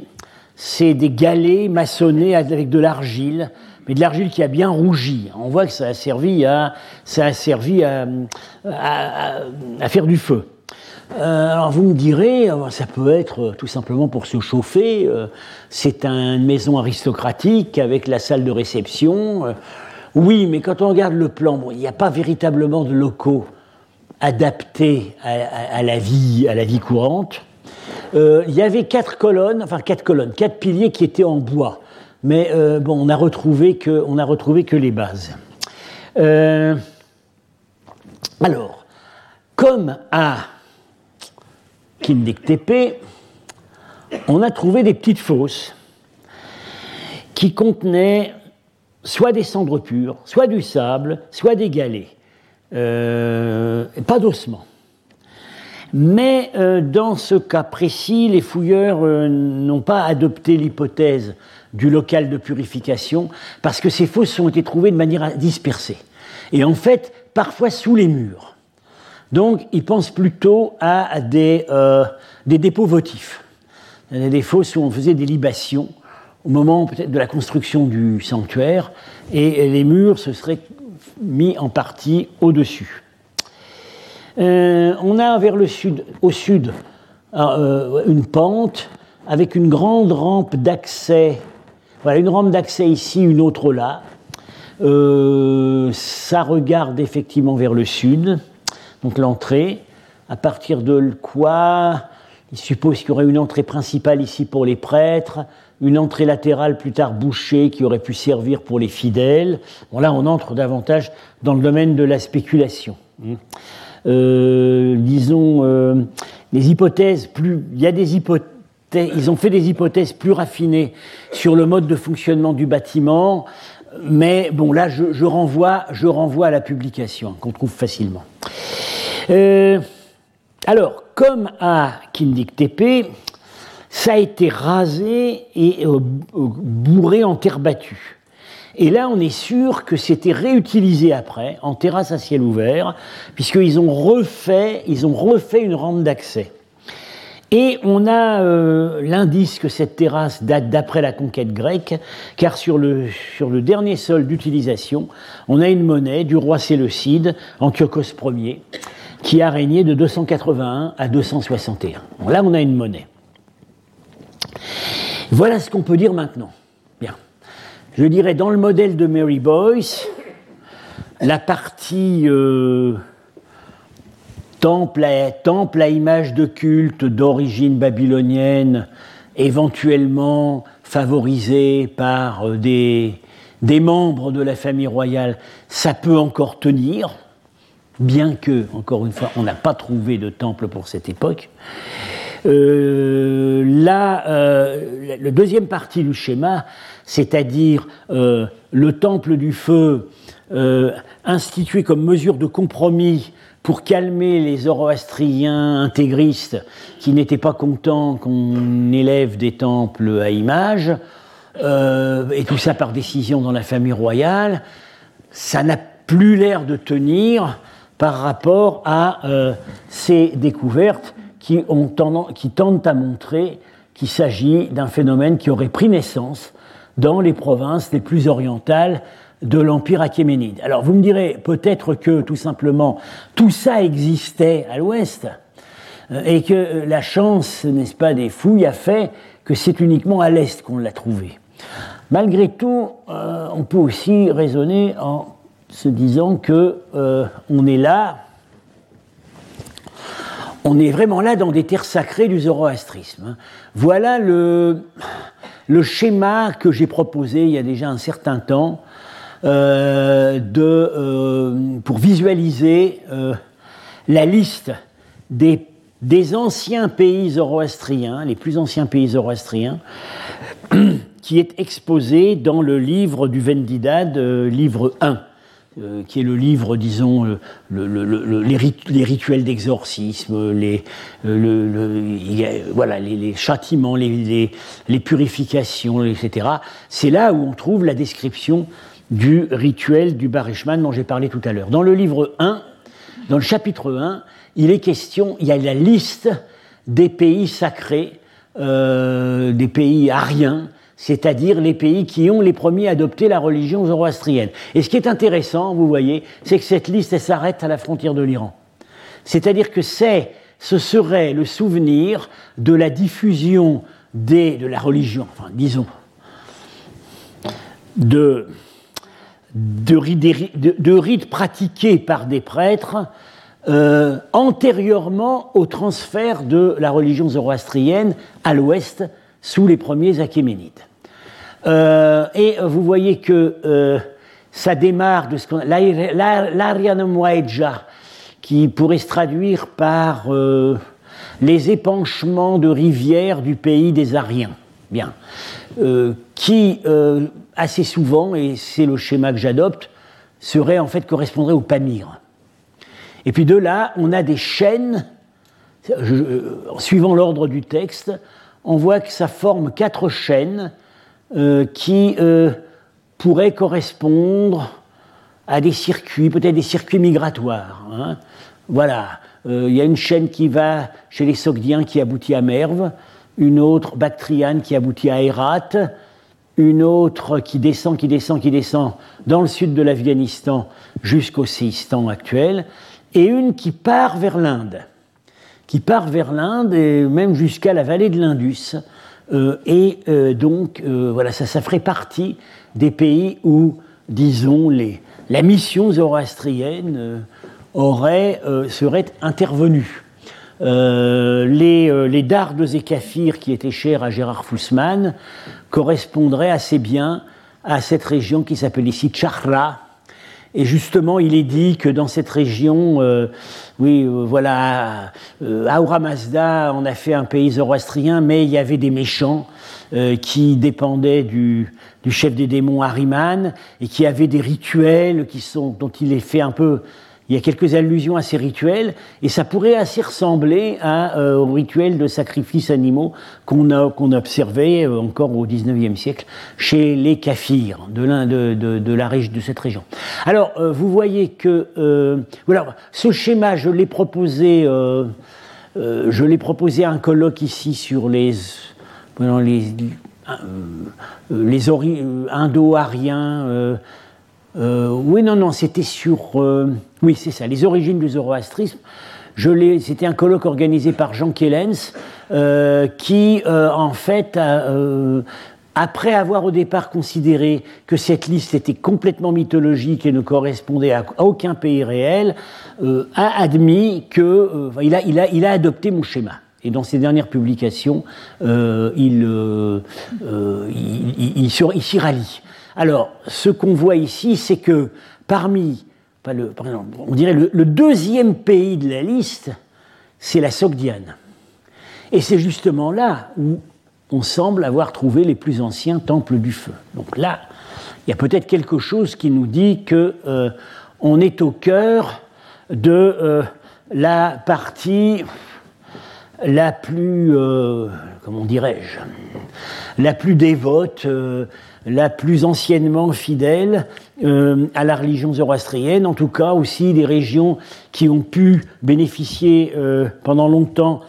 C'est des galets maçonnés avec de l'argile mais de l'argile qui a bien rougi. On voit que ça a servi à, ça a servi à, faire du feu. Euh, alors vous me direz, euh, ça peut être euh, tout simplement pour se chauffer. c'est une maison aristocratique avec la salle de réception. oui, mais quand on regarde le plan, il n'y a pas véritablement de locaux adaptés à, la vie, à la vie courante. il y avait quatre colonnes, enfin quatre colonnes, quatre piliers qui étaient en bois mais euh, bon, on a retrouvé que, on a retrouvé que les bases. Euh, alors, comme à Kindik on a trouvé des petites fosses qui contenaient soit des cendres pures, soit du sable, soit des galets, euh, pas d'ossements. Mais dans ce cas précis, les fouilleurs n'ont pas adopté l'hypothèse du local de purification, parce que ces fosses ont été trouvées de manière dispersée. Et en fait, parfois sous les murs. Donc, ils pensent plutôt à des, euh, des dépôts votifs. A des fosses où on faisait des libations au moment peut-être de la construction du sanctuaire, et les murs se seraient mis en partie au-dessus. Euh, on a vers le sud, au sud euh, une pente avec une grande rampe d'accès voilà, une rampe d'accès ici, une autre là. Euh, ça regarde effectivement vers le sud, donc l'entrée, à partir de quoi il suppose qu'il y aurait une entrée principale ici pour les prêtres, une entrée latérale plus tard bouchée qui aurait pu servir pour les fidèles. Bon, là, on entre davantage dans le domaine de la spéculation. Euh, disons, euh, les hypothèses plus. Il y a des hypothèses ils ont fait des hypothèses plus raffinées sur le mode de fonctionnement du bâtiment, mais bon, là, je, renvoie, je renvoie à la publication, qu'on trouve facilement. Euh, alors, comme à Kindik Tepe, ça a été rasé et euh, bourré en terre battue. Et là, on est sûr que c'était réutilisé après, en terrasse à ciel ouvert, puisqu'ils ont ils ont refait une rampe d'accès. Et on a euh, l'indice que cette terrasse date d'après la conquête grecque, car sur le, dernier sol d'utilisation, on a une monnaie du roi Séleucide, Antiochos Ier, qui a régné de 281 à 261. là, on a une monnaie. Voilà ce qu'on peut dire maintenant. Bien. Je dirais dans le modèle de Mary Boyce, la partie euh, temple à, image de culte d'origine babylonienne, éventuellement favorisé par euh, des, membres de la famille royale, ça peut encore tenir, bien que, encore une fois, on n'a pas trouvé de temple pour cette époque. Euh, là, euh, deuxième partie du schéma, c'est-à-dire le temple du feu institué comme mesure de compromis pour calmer les zoroastriens intégristes qui n'étaient pas contents qu'on élève des temples à images, et tout ça par décision dans la famille royale, ça n'a plus l'air de tenir par rapport à ces découvertes qui, ont qui tendent à montrer qu'il s'agit d'un phénomène qui aurait pris naissance dans les provinces les plus orientales de l'Empire achéménide. Alors vous me direz peut-être que tout simplement tout ça existait à l'ouest euh, et que la chance, n'est-ce pas, des fouilles a fait que c'est uniquement à l'est qu'on l'a trouvé. Malgré tout, euh, on peut aussi raisonner en se disant que euh, on est là on est vraiment là dans des terres sacrées du zoroastrisme. Hein. Voilà le, schéma que j'ai proposé il y a déjà un certain temps euh, euh, pour visualiser euh, la liste des, anciens pays zoroastriens, les plus anciens pays zoroastriens, qui est exposé dans le livre du Vendidad, livre 1. Euh, qui est le livre, disons, les, rituels d'exorcisme, les, voilà, les, châtiments, les, purifications, etc. C'est là où on trouve la description du rituel du Barishman dont j'ai parlé tout à l'heure. Dans le livre 1, dans le chapitre 1, il est question, il y a la liste des pays sacrés, des pays ariens, c'est-à-dire les pays qui ont les premiers adopté la religion zoroastrienne. Et ce qui est intéressant, vous voyez, c'est que cette liste s'arrête à la frontière de l'Iran. C'est-à-dire que c'est, ce serait le souvenir de la diffusion des, de la religion, enfin disons, de, de, rites pratiqués par des prêtres euh, antérieurement au transfert de la religion zoroastrienne à l'ouest sous les premiers Achéménides. Euh, et vous voyez que euh, ça démarre de ce qu'on l'Arianum Waeja, qui pourrait se traduire par les épanchements de rivières du pays des Ariens. Bien. qui, assez souvent, et c'est le schéma que j'adopte, serait en fait correspondrait au Pamir. Et puis de là, on a des chaînes, suivant l'ordre du texte, on voit que ça forme quatre chaînes euh, qui euh, pourraient correspondre à des circuits, peut-être des circuits migratoires. Hein. Voilà, euh, il y a une chaîne qui va chez les Sogdiens qui aboutit à Merve, une autre bactriane qui aboutit à Herat, une autre qui descend, qui descend, qui descend dans le sud de l'Afghanistan jusqu'au Séistan actuel, et une qui part vers l'Inde, qui part vers l'Inde et même jusqu'à la vallée de l'Indus, euh, et euh, donc, euh, voilà, ça, ferait partie des pays où, disons, les, la mission zoroastrienne aurait, serait intervenue. Les, les dardes et kaphirs qui étaient chers à Gérard Fussman correspondraient assez bien à cette région qui s'appelle ici Chahra, et justement, il est dit que dans cette région, euh, oui, euh, voilà, euh, Aura Mazda, on a fait un pays zoroastrien, mais il y avait des méchants qui dépendaient du, chef des démons Ariman et qui avaient des rituels qui sont, dont il est fait un peu il y a quelques allusions à ces rituels, et ça pourrait assez ressembler euh, aux rituels de sacrifices animaux qu'on qu'on observait euh, encore au XIXe siècle chez les Kafirs de, de, de, la, cette région. Alors, euh, vous voyez que voilà, ce schéma, je l'ai proposé, proposé à un colloque ici sur les, les, les indo-ariens euh, oui, non, non, c'était sur. Euh, oui, c'est ça, les origines du zoroastrisme. C'était un colloque organisé par Jean Kellens, euh, qui, en fait, après avoir au départ considéré que cette liste était complètement mythologique et ne correspondait à, aucun pays réel, a admis que. il, a, adopté mon schéma. Et dans ses dernières publications, il s'y rallie. Alors, ce qu'on voit ici, c'est que parmi, par exemple, on dirait le, deuxième pays de la liste, c'est la Sogdiane. Et c'est justement là où on semble avoir trouvé les plus anciens temples du feu. Donc là, il y a peut-être quelque chose qui nous dit que on est au cœur de la partie la plus, comment dirais-je, la plus dévote, la plus anciennement fidèle euh, à la religion zoroastrienne, en tout cas aussi des régions qui ont pu bénéficier euh, pendant longtemps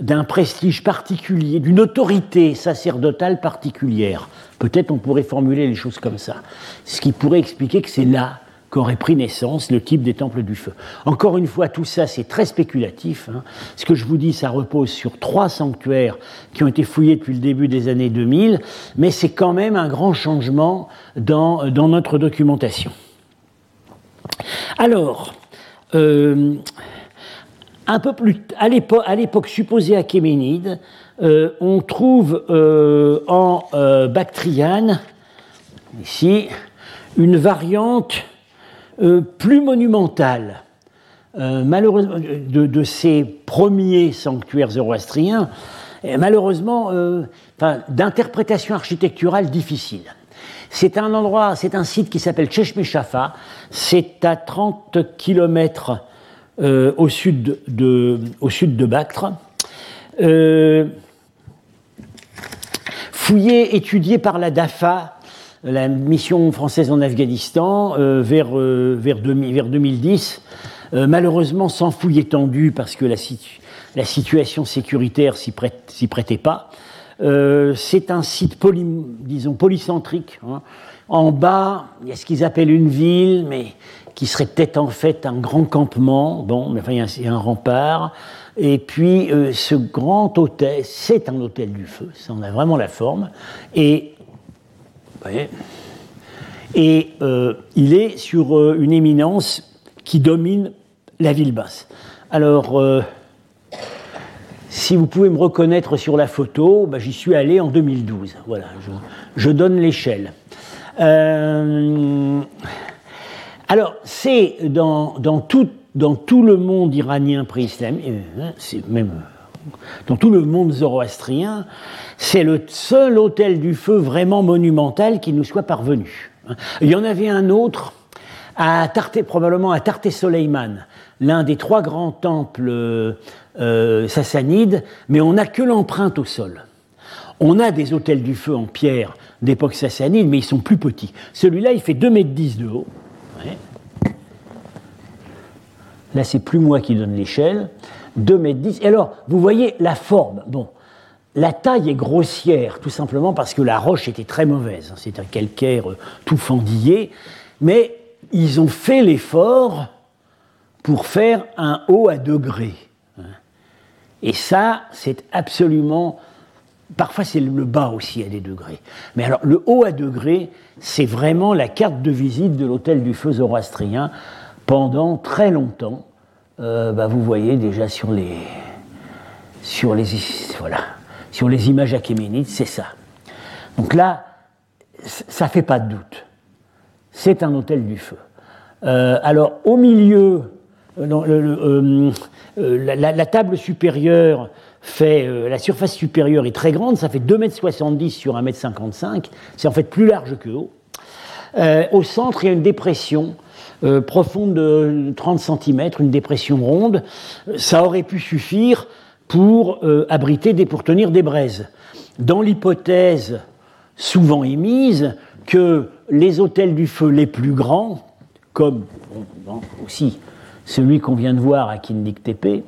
d'un prestige particulier, d'une autorité sacerdotale particulière. Peut-être on pourrait formuler les choses comme ça. Ce qui pourrait expliquer que c'est là qu'aurait pris naissance le type des temples du feu. Encore une fois, tout ça, c'est très spéculatif. Hein. Ce que je vous dis, ça repose sur trois sanctuaires qui ont été fouillés depuis le début des années 2000, mais c'est quand même un grand changement dans, notre documentation. Alors, euh, un peu plus à l'époque supposée achéménide, euh, on trouve euh, en Bactriane, ici, une variante euh, plus monumentale, euh, malheureusement, de, ces premiers sanctuaires zoroastriens, malheureusement, euh, d'interprétation architecturale difficile. C'est un endroit, c'est un site qui s'appelle Cheshmeshafa, c'est à 30 km au, sud de, au sud de Bactre. fouillé, étudié par la DAFA la mission française en Afghanistan euh, vers, euh, vers, 2010, euh, malheureusement sans fouille étendue parce que la, la situation sécuritaire s'y prêtait pas. c'est un site disons polycentrique. Hein. En bas, il y a ce qu'ils appellent une ville, mais qui serait peut-être en fait un grand campement. Bon, mais enfin, il y a un rempart. Et puis, ce grand hôtel, c'est un hôtel du feu, ça en a vraiment la forme. Et et euh, il est sur euh, une éminence qui domine la ville basse. Alors, euh, si vous pouvez me reconnaître sur la photo, bah, j'y suis allé en 2012. Voilà, je, donne l'échelle. alors, c'est dans, dans, tout, dans tout le monde iranien pré-islamique, c'est même dans tout le monde zoroastrien, c'est le seul hôtel du feu vraiment monumental qui nous soit parvenu. Il y en avait un autre, à Tarté, probablement à Tarté Soleiman, l'un des trois grands temples euh, sassanides, mais on n'a que l'empreinte au sol. On a des hôtels du feu en pierre d'époque sassanide, mais ils sont plus petits. Celui-là, il fait 2,10 mètres de haut. Là, c'est plus moi qui donne l'échelle. 2 mètres 10. Et alors, vous voyez la forme. Bon, la taille est grossière, tout simplement parce que la roche était très mauvaise. C'est un calcaire euh, tout fendillé. Mais ils ont fait l'effort pour faire un haut à degrés. Et ça, c'est absolument. Parfois, c'est le bas aussi à des degrés. Mais alors, le haut à degrés, c'est vraiment la carte de visite de l'hôtel du feu zoroastrien pendant très longtemps. Euh, bah, vous voyez déjà sur les, sur les, voilà, sur les images achéménides, c'est ça. Donc là, ça fait pas de doute. C'est un hôtel du feu. Euh, alors, au milieu, euh, la, table supérieure fait, la surface supérieure est très grande, ça fait 2,70 m sur 1,55 m, c'est en fait plus large que haut. au centre, il y a une dépression euh, profonde de 30 cm, une dépression ronde, ça aurait pu suffire pour euh, abriter, des, pour tenir des braises. Dans l'hypothèse souvent émise que les hôtels du feu les plus grands, comme aussi celui qu'on vient de voir à Kindik Tepe,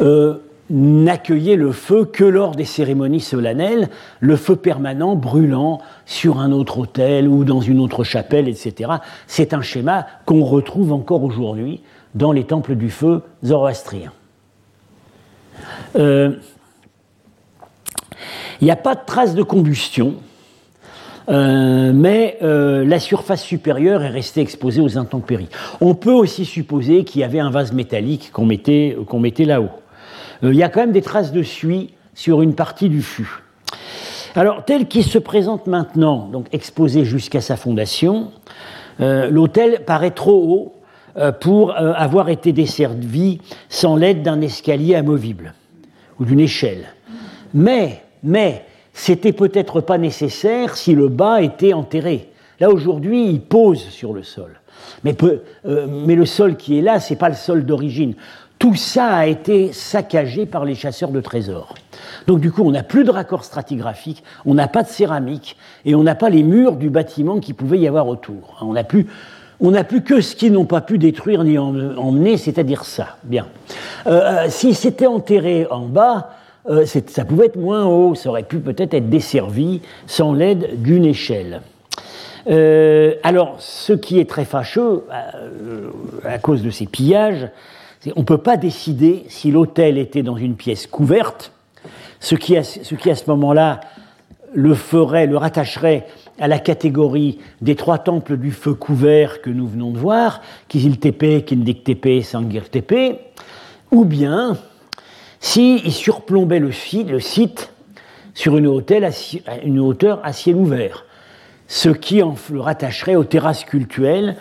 euh, n'accueillait le feu que lors des cérémonies solennelles, le feu permanent brûlant sur un autre hôtel ou dans une autre chapelle, etc. C'est un schéma qu'on retrouve encore aujourd'hui dans les temples du feu zoroastriens. Euh, il n'y a pas de trace de combustion, euh, mais euh, la surface supérieure est restée exposée aux intempéries. On peut aussi supposer qu'il y avait un vase métallique qu'on mettait là-haut. Euh, il y a quand même des traces de suie sur une partie du fût. Alors, tel qu'il se présente maintenant, donc exposé jusqu'à sa fondation, euh, l'hôtel paraît trop haut euh, pour avoir été desservi sans l'aide d'un escalier amovible ou d'une échelle. Mais, mais, c'était peut-être pas nécessaire si le bas était enterré. Là aujourd'hui, il pose sur le sol. Mais, euh, mais le sol qui est là, c'est pas le sol d'origine. Tout ça a été saccagé par les chasseurs de trésors. Donc du coup, on n'a plus de raccord stratigraphique, on n'a pas de céramique et on n'a pas les murs du bâtiment qui pouvait y avoir autour. On n'a plus, plus que ce qu'ils n'ont pas pu détruire ni emmener, c'est-à-dire ça. Bien. Euh, euh, si c'était enterré en bas, euh, ça pouvait être moins haut, ça aurait pu peut-être être desservi sans l'aide d'une échelle. alors, ce qui est très fâcheux à cause de ces pillages, qu'on ne peut pas décider si l'hôtel était dans une pièce couverte, ce qui, à ce moment-là le ferait, le rattacherait à la catégorie des trois temples du feu couvert que nous venons de voir, Kizil Tepe, Kindik Tepe, Sangir Tepe, ou bien s'il surplombait le site, sur une, hauteur à ciel ouvert, ce qui le rattacherait aux terrasses cultuelles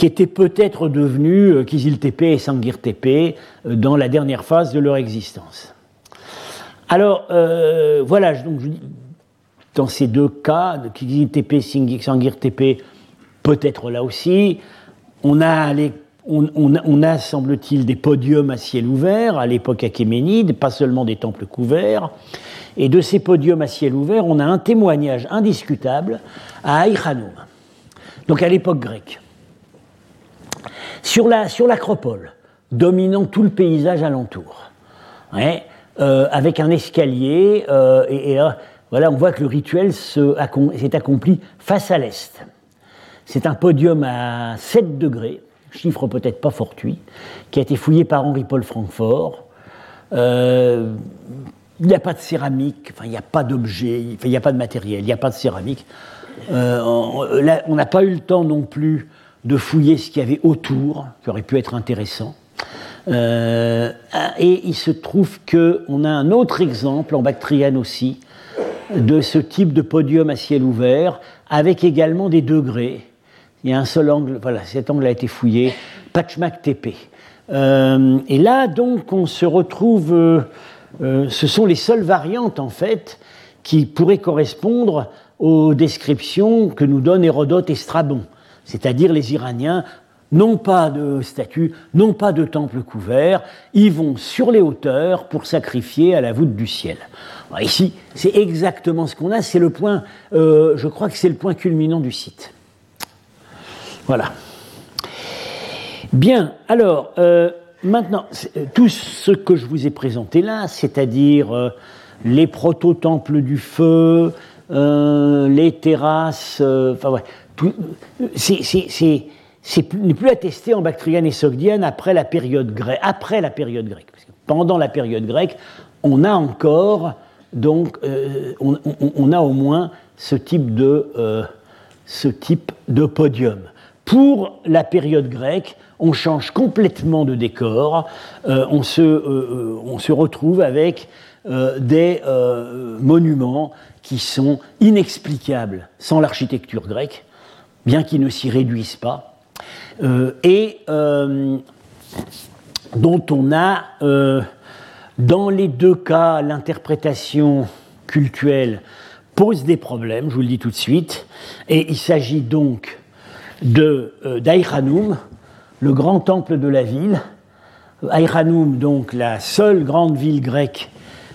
qui étaient peut-être devenues euh, Kizil Tepe et Sangir Tepe euh, dans la dernière phase de leur existence. Alors, euh, voilà, donc dans ces deux cas, de Kizil Tepe, Sangir Tepe, peut-être là aussi, on a, on, a semble-t-il, des podiums à ciel ouvert à l'époque achéménide, pas seulement des temples couverts. Et de ces podiums à ciel ouvert, on a un témoignage indiscutable à Aïchanoum, donc à l'époque grecque. Sur l'acropole, la, sur dominant tout le paysage alentour, euh, avec un escalier, euh, et, et, voilà, on voit que le rituel s'est accompli face à l'est. C'est un podium à 7 degrés, chiffre peut-être pas fortuit, qui a été fouillé par Henri-Paul Francfort. Euh, il n'y a pas de céramique, enfin, il n'y a pas d'objet, il n'y a pas de matériel, il n'y a pas de céramique. Euh, on n'a pas eu le temps non plus de fouiller ce qu'il y avait autour, qui aurait pu être intéressant. Euh, et il se trouve qu'on a un autre exemple, en Bactriane aussi, de ce type de podium à ciel ouvert, avec également des degrés. Il y a un seul angle, voilà, cet angle a été fouillé, Pachmak TP. Euh, et là, donc, on se retrouve, euh, ce sont les seules variantes, en fait, qui pourraient correspondre aux descriptions que nous donnent Hérodote et Strabon, c'est-à-dire les Iraniens non pas de statues, non pas de temples couverts, ils vont sur les hauteurs pour sacrifier à la voûte du ciel. Ici, c'est exactement ce qu'on a, c'est le point, euh, je crois que c'est le point culminant du site. Voilà. Bien, alors, euh, maintenant, euh, tout ce que je vous ai présenté là, c'est-à-dire les proto-temples du feu, les terrasses, c'est plus attesté en Bactriane et Sogdiane après la période grecque. Pendant la période grecque, on a encore donc euh, on, a au moins ce type de, euh, ce type de podium. Pour la période grecque, on change complètement de décor, euh, on, se, retrouve avec des monuments qui sont inexplicables sans l'architecture grecque, bien qu'ils ne s'y réduisent pas, et dont on a dans les deux cas, l'interprétation cultuelle pose des problèmes, je vous le dis tout de suite, et il s'agit donc de euh, le grand temple de la ville. Aïranoum, donc la seule grande ville grecque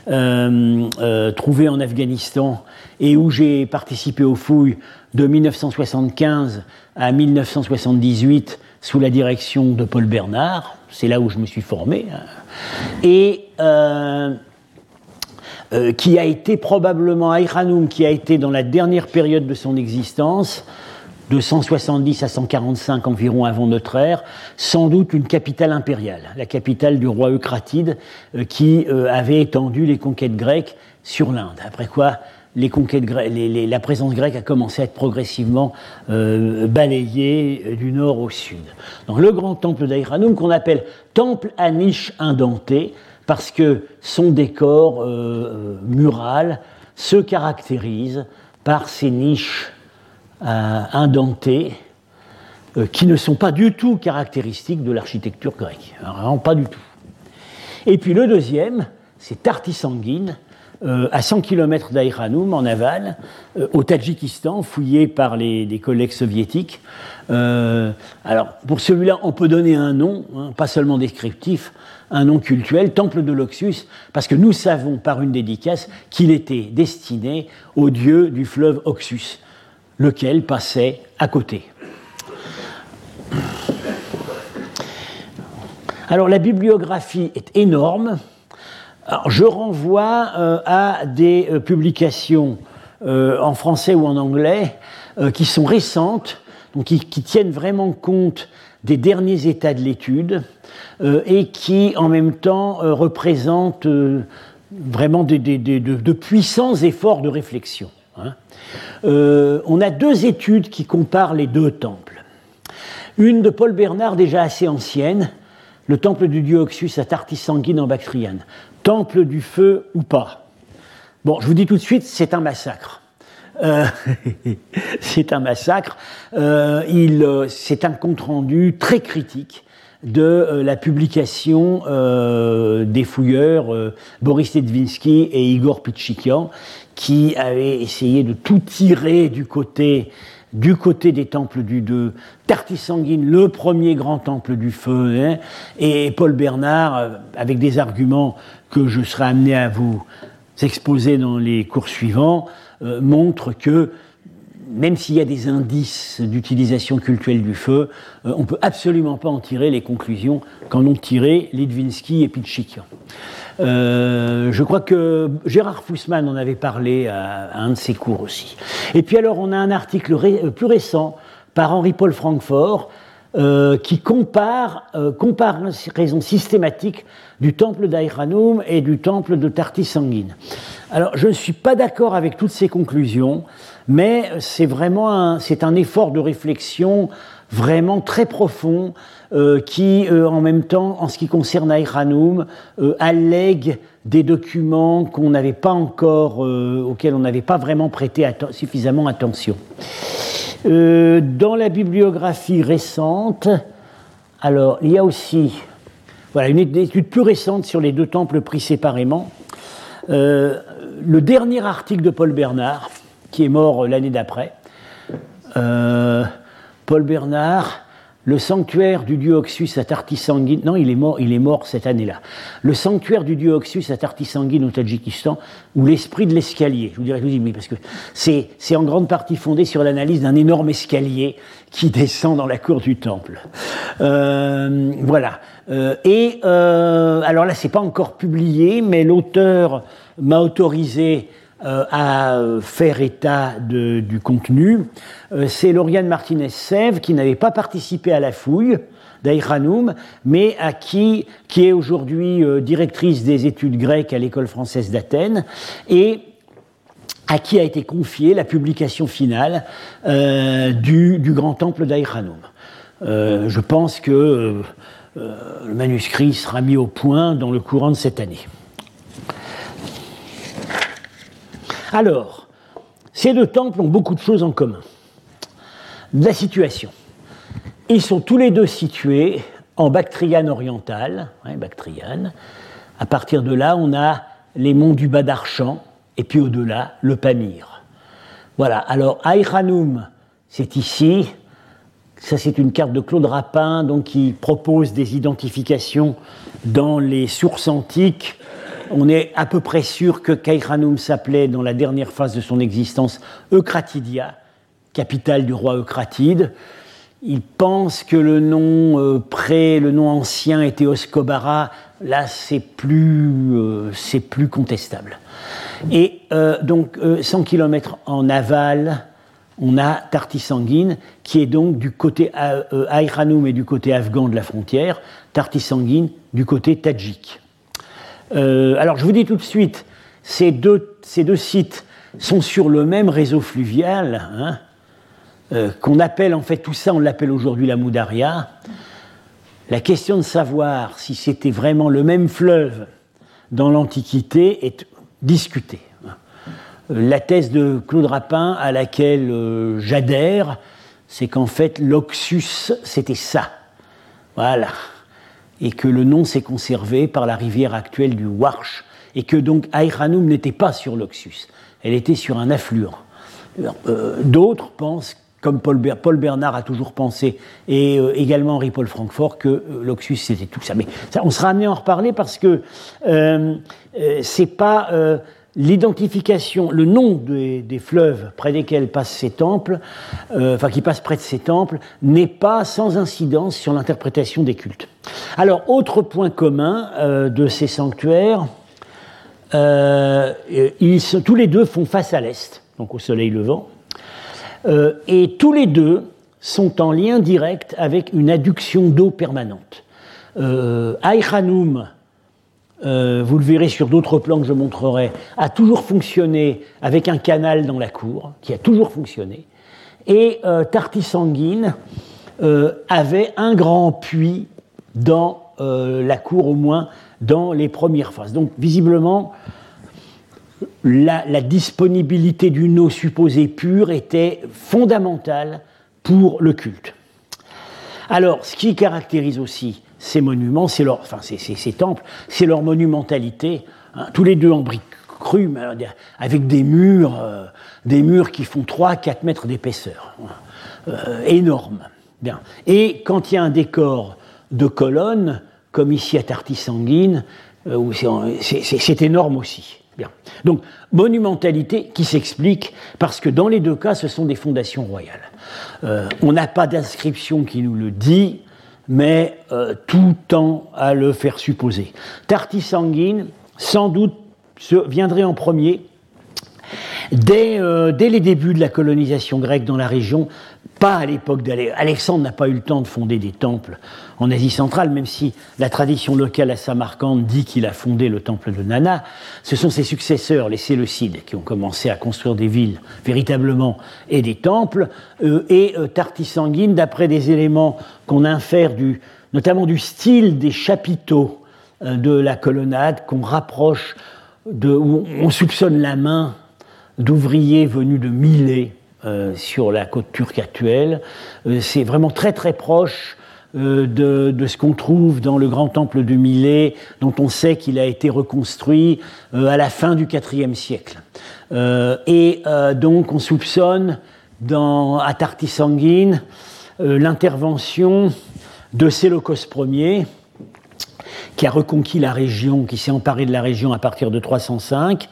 euh, euh, trouvée en Afghanistan et où j'ai participé aux fouilles de 1975 à 1978 sous la direction de Paul Bernard. C'est là où je me suis formé. Hein et euh, euh, qui a été probablement Aïranoum, qui a été dans la dernière période de son existence, de 170 à 145 environ avant notre ère, sans doute une capitale impériale, la capitale du roi Eucratide, euh, qui avait étendu les conquêtes grecques sur l'Inde. Après quoi, la présence grecque a commencé à être progressivement balayée du nord au sud. Donc le grand temple d'Aïranoum, qu'on appelle temple à niche indentée, parce que son décor euh, euh, mural se caractérise par ces niches euh, indentées qui ne sont pas du tout caractéristiques de l'architecture grecque. Pas du tout. Et puis le deuxième, c'est Tartisanguine, à 100 km d'Aïranoum, en aval, au Tadjikistan, fouillé par les, collègues soviétiques. alors, pour celui-là, on peut donner un nom, hein, pas seulement descriptif, un nom cultuel, Temple de l'Oxus, parce que nous savons par une dédicace qu'il était destiné au dieu du fleuve Oxus, lequel passait à côté. Alors la bibliographie est énorme. Je renvoie euh, à des euh, publications euh, en français ou en anglais qui sont récentes, donc qui, tiennent vraiment compte des derniers états de l'étude et qui en même temps représentent vraiment de, puissants efforts de réflexion. Hein. on a deux études qui comparent les deux temples. Une de Paul Bernard déjà assez ancienne, le temple du dieu Oxus à Tartisanguine en Bactriane. Temple du feu ou pas Bon, je vous dis tout de suite, c'est un massacre. Euh, c'est un massacre. Euh, euh, c'est un compte-rendu très critique de la publication des fouilleurs Boris Tedvinsky et Igor Pitchikian, qui avaient essayé de tout tirer du côté des temples du 2, Tartisanguine, le premier grand temple du feu, hein, et Paul Bernard, avec des arguments que je serai amené à vous exposer dans les cours suivants, euh, montre que même s'il y a des indices d'utilisation culturelle du feu, euh, on ne peut absolument pas en tirer les conclusions qu'en ont tiré Litvinsky et Pitchikian. Euh, je crois que Gérard Fussman en avait parlé à, un de ses cours aussi. Et puis alors, on a un article plus récent par Henri-Paul Francfort euh, qui compare, euh, comparaison systématique du temple d'Aïranoum et du temple de Tartis Sanguine. Alors, je ne suis pas d'accord avec toutes ces conclusions, mais c'est vraiment un, un effort de réflexion vraiment très profond euh, qui, euh, en même temps, en ce qui concerne Aïranoum, euh, allègue des documents qu'on n'avait pas encore, auxquels on n'avait pas vraiment prêté suffisamment attention. Dans la bibliographie récente, alors il y a aussi voilà, une étude plus récente sur les deux temples pris séparément. le dernier article de Paul Bernard, qui est mort l'année d'après, Paul Bernard le sanctuaire du dieu Oxus à Tartisanguine, non, il est mort, il est mort cette année-là. Le sanctuaire du dieu Oxus à Tartisanguine au Tadjikistan, ou l'esprit de l'escalier. Je vous dirais, je vous dis, oui, parce que c'est, en grande partie fondé sur l'analyse d'un énorme escalier qui descend dans la cour du temple. Euh, voilà. Euh, et euh, alors là, c'est pas encore publié, mais l'auteur m'a autorisé à faire état du contenu, euh, c'est Lauriane Martinez-Sèvres qui n'avait pas participé à la fouille d'Aïranoum, mais à qui, qui est aujourd'hui euh, directrice des études grecques à l'école française d'Athènes, et à qui a été confiée la publication finale du, grand temple d'Aïranoum. je pense que le manuscrit sera mis au point dans le courant de cette année. Alors, ces deux temples ont beaucoup de choses en commun. La situation. Ils sont tous les deux situés en Bactriane orientale, Bactriane. À partir de là, on a les monts du Bas-d'Archan, et puis au-delà, le Pamir. Voilà, alors Aïranoum, c'est ici. Ça, c'est une carte de Claude Rapin, donc, qui propose des identifications dans les sources antiques on est à peu près sûr que Kairanoum s'appelait dans la dernière phase de son existence Eucratidia, capitale du roi Eucratide. Il pense que le nom euh, le nom ancien était Oscobara. Là, c'est plus, euh, contestable. Et euh, donc, 100 km en aval, on a Tartisanguine, qui est donc du côté Aïranoum et du côté afghan de la frontière, Tartisanguine du côté tadjik. Euh, alors je vous dis tout de suite, ces deux, sites sont sur le même réseau fluvial, hein, euh, qu'on appelle en fait tout ça, on l'appelle aujourd'hui la Moudaria. La question de savoir si c'était vraiment le même fleuve dans l'Antiquité est discutée. La thèse de Claude Rapin à laquelle euh, j'adhère, c'est qu'en fait l'Oxus c'était ça. Voilà et que le nom s'est conservé par la rivière actuelle du Warsh et que donc Aïranoum n'était pas sur l'Oxus, elle était sur un affluent. Euh, d'autres pensent, comme Paul, Bernard a toujours pensé, et euh, également Henri-Paul Francfort, que l'Oxus c'était tout ça. Mais on sera amené à en reparler parce que c'est pas l'identification, le nom des, fleuves près desquels passent ces temples, euh, enfin qui passent près de ces temples, n'est pas sans incidence sur l'interprétation des cultes. Alors, autre point commun euh, de ces sanctuaires, euh, tous les deux font face à l'est, donc au soleil levant, et tous les deux sont en lien direct avec une adduction d'eau permanente. Euh, euh, vous le verrez sur d'autres plans que je montrerai, a toujours fonctionné avec un canal dans la cour, qui a toujours fonctionné. Et euh, Tarty Sanguine euh, avait un grand puits dans la cour, au moins dans les premières phases. Donc visiblement, la, la disponibilité d'une eau supposée pure était fondamentale pour le culte. Alors, ce qui caractérise aussi ces monuments, c'est leur, enfin ces, temples, c'est leur monumentalité, hein. tous les deux en briques crues, avec des murs, euh, des murs qui font 3-4 mètres d'épaisseur, hein. euh, énormes. Bien. Et quand il y a un décor de colonnes, comme ici à Tarty-Sanguine, euh, c'est énorme aussi. Bien. Donc, monumentalité qui s'explique parce que dans les deux cas, ce sont des fondations royales. on n'a pas d'inscription qui nous le dit, mais euh, tout tend à le faire supposer. Tarty sanguine, sans doute, viendrait en premier euh, dès, les débuts de la colonisation grecque dans la région, pas à l'époque d'Alexandre. Alexandre n'a pas eu le temps de fonder des temples en Asie centrale, même si la tradition locale à Samarcande dit qu'il a fondé le temple de Nana. Ce sont ses successeurs, les Séleucides, qui ont commencé à construire des villes véritablement et des temples. Euh, et euh, Tartisanguine, d'après des éléments qu'on infère du, notamment du style des chapiteaux euh, de la colonnade, qu'on rapproche de, où on soupçonne la main d'ouvriers venus de Milet, euh, sur la côte turque actuelle. Euh, c'est vraiment très très proche euh, de, ce qu'on trouve dans le grand temple de Milet, dont on sait qu'il a été reconstruit à la fin du IVe siècle. et donc on soupçonne dans, à l'intervention de Séleucos Ier, qui a reconquis la région, qui s'est emparé de la région à partir de 305,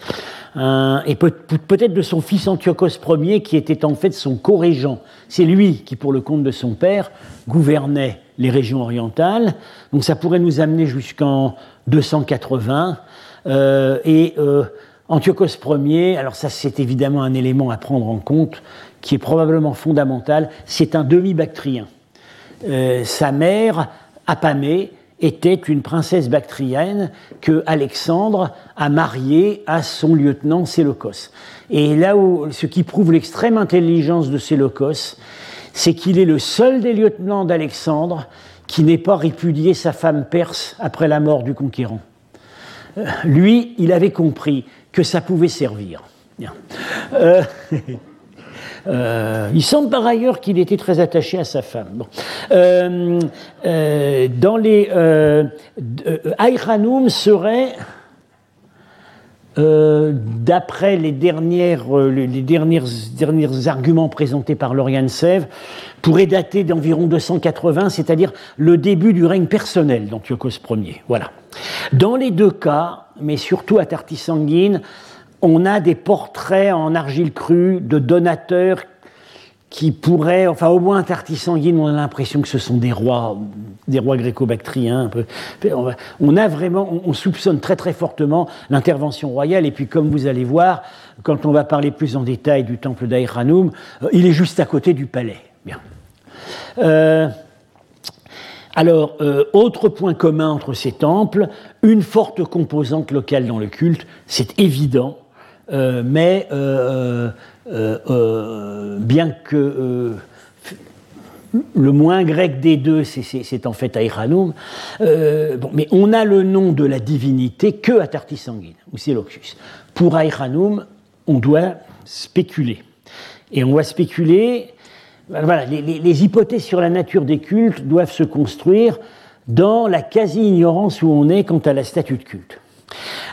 euh, et peut-être de son fils Antiochos Ier, qui était en fait son co-régent. C'est lui qui, pour le compte de son père, gouvernait les régions orientales. Donc ça pourrait nous amener jusqu'en 280. Euh, et euh, Antiochos Ier, alors ça c'est évidemment un élément à prendre en compte, qui est probablement fondamental, c'est un demi-bactrien. sa mère, Apamée, était une princesse bactrienne que Alexandre a mariée à son lieutenant Séleucos. Et là où, ce qui prouve l'extrême intelligence de Séleucos, c'est qu'il est le seul des lieutenants d'Alexandre qui n'ait pas répudié sa femme perse après la mort du conquérant. Euh, lui, il avait compris que ça pouvait servir. Euh, euh, il semble par ailleurs qu'il était très attaché à sa femme. Euh, euh, dans les Aïranoum serait d'après les, dernières, les dernières, derniers arguments présentés par Lauriane Sèvres, pourrait dater d'environ 280, c'est-à-dire le début du règne personnel d'Antiochos Ier. Voilà. Dans les deux cas, mais surtout à Tartisanguine, on a des portraits en argile crue de donateurs qui pourraient, enfin au moins sanguine, on a l'impression que ce sont des rois, des rois gréco-bactriens. On a vraiment, on soupçonne très très fortement l'intervention royale. Et puis comme vous allez voir, quand on va parler plus en détail du temple d'Aïranoum, euh, il est juste à côté du palais. Bien. Euh, alors, euh, autre point commun entre ces temples, une forte composante locale dans le culte, c'est évident. Euh, mais euh, euh, bien que le moins grec des deux, c'est en fait Aïranoum. bon, mais on a le nom de la divinité que à Tartisanguine, ou c'est Locus. Pour Aïranoum, on doit spéculer. Et on va spéculer. Voilà, les, les, hypothèses sur la nature des cultes doivent se construire dans la quasi-ignorance où on est quant à la statue de culte.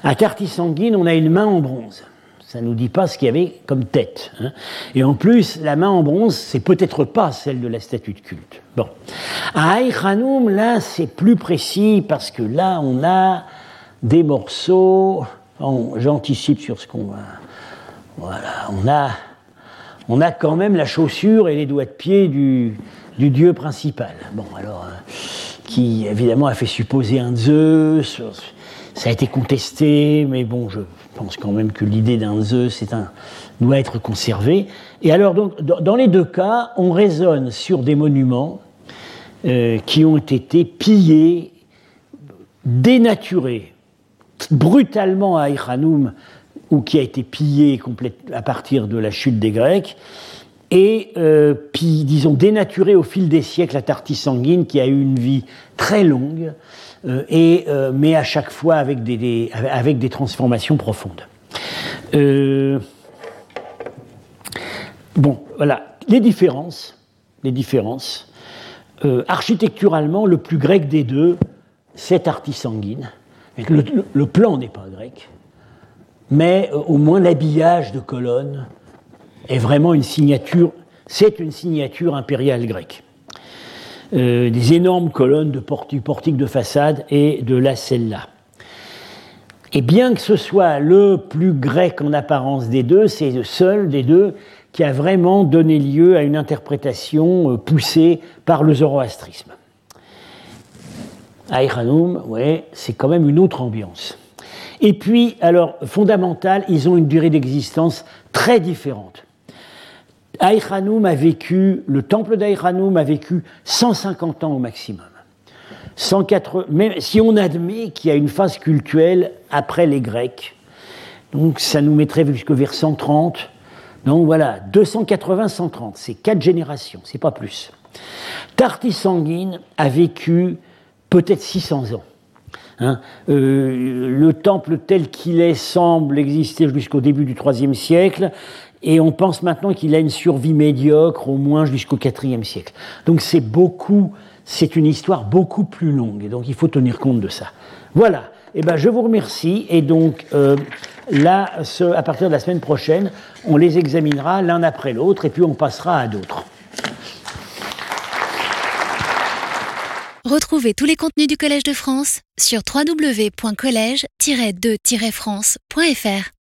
À Tartisanguine, on a une main en bronze. Ça ne nous dit pas ce qu'il y avait comme tête. Hein. Et en plus, la main en bronze, c'est peut-être pas celle de la statue de culte. Bon. À Aïkhanoum, là, c'est plus précis parce que là, on a des morceaux. J'anticipe sur ce qu'on va. Voilà, on a, on a quand même la chaussure et les doigts de pied du, du dieu principal. Bon, alors, euh, qui évidemment a fait supposer un Zeus. Ça a été contesté, mais bon, je pense quand même que l'idée d'un Zeus doit être conservée. Et alors, dans les deux cas, on raisonne sur des monuments euh, qui ont été pillés, dénaturés, brutalement à Ichanoum, ou qui a été pillé à partir de la chute des Grecs, et euh, puis, disons, dénaturé au fil des siècles à Tartis sanguine, qui a eu une vie très longue, euh, et, euh, mais à chaque fois avec des, avec des transformations profondes. Bon, voilà, les différences. Les différences. architecturalement, le plus grec des deux, c'est Artis sanguine. Le, le, plan n'est pas grec, mais au moins l'habillage de colonnes est vraiment une signature, c'est une signature impériale grecque. Euh, des énormes colonnes de portiques de façade et de la cella. Et bien que ce soit le plus grec en apparence des deux, c'est le seul des deux qui a vraiment donné lieu à une interprétation euh, poussée par le zoroastrisme. Aïranoum, ouais, c'est quand même une autre ambiance. Et puis, alors, fondamental, ils ont une durée d'existence très différente. Aïchanoum a vécu, le temple d'Aïchanoum a vécu 150 ans au maximum. 104, même si on admet qu'il y a une phase cultuelle après les Grecs, donc ça nous mettrait jusqu'au vers 130. Donc voilà, 280-130, c'est quatre générations, c'est pas plus. Tartis Sanguine a vécu peut-être 600 ans. Hein. Euh, le temple tel qu'il est semble exister jusqu'au début du IIIe siècle, et on pense maintenant qu'il a une survie médiocre au moins jusqu'au IVe siècle. Donc c'est beaucoup, c'est une histoire beaucoup plus longue, et donc il faut tenir compte de ça. Voilà. Eh ben, je vous remercie. Et donc, euh, là, à partir de la semaine prochaine, on les examinera l'un après l'autre, et puis on passera à d'autres. Retrouvez tous les contenus du Collège de France sur www.colège-2-france.fr.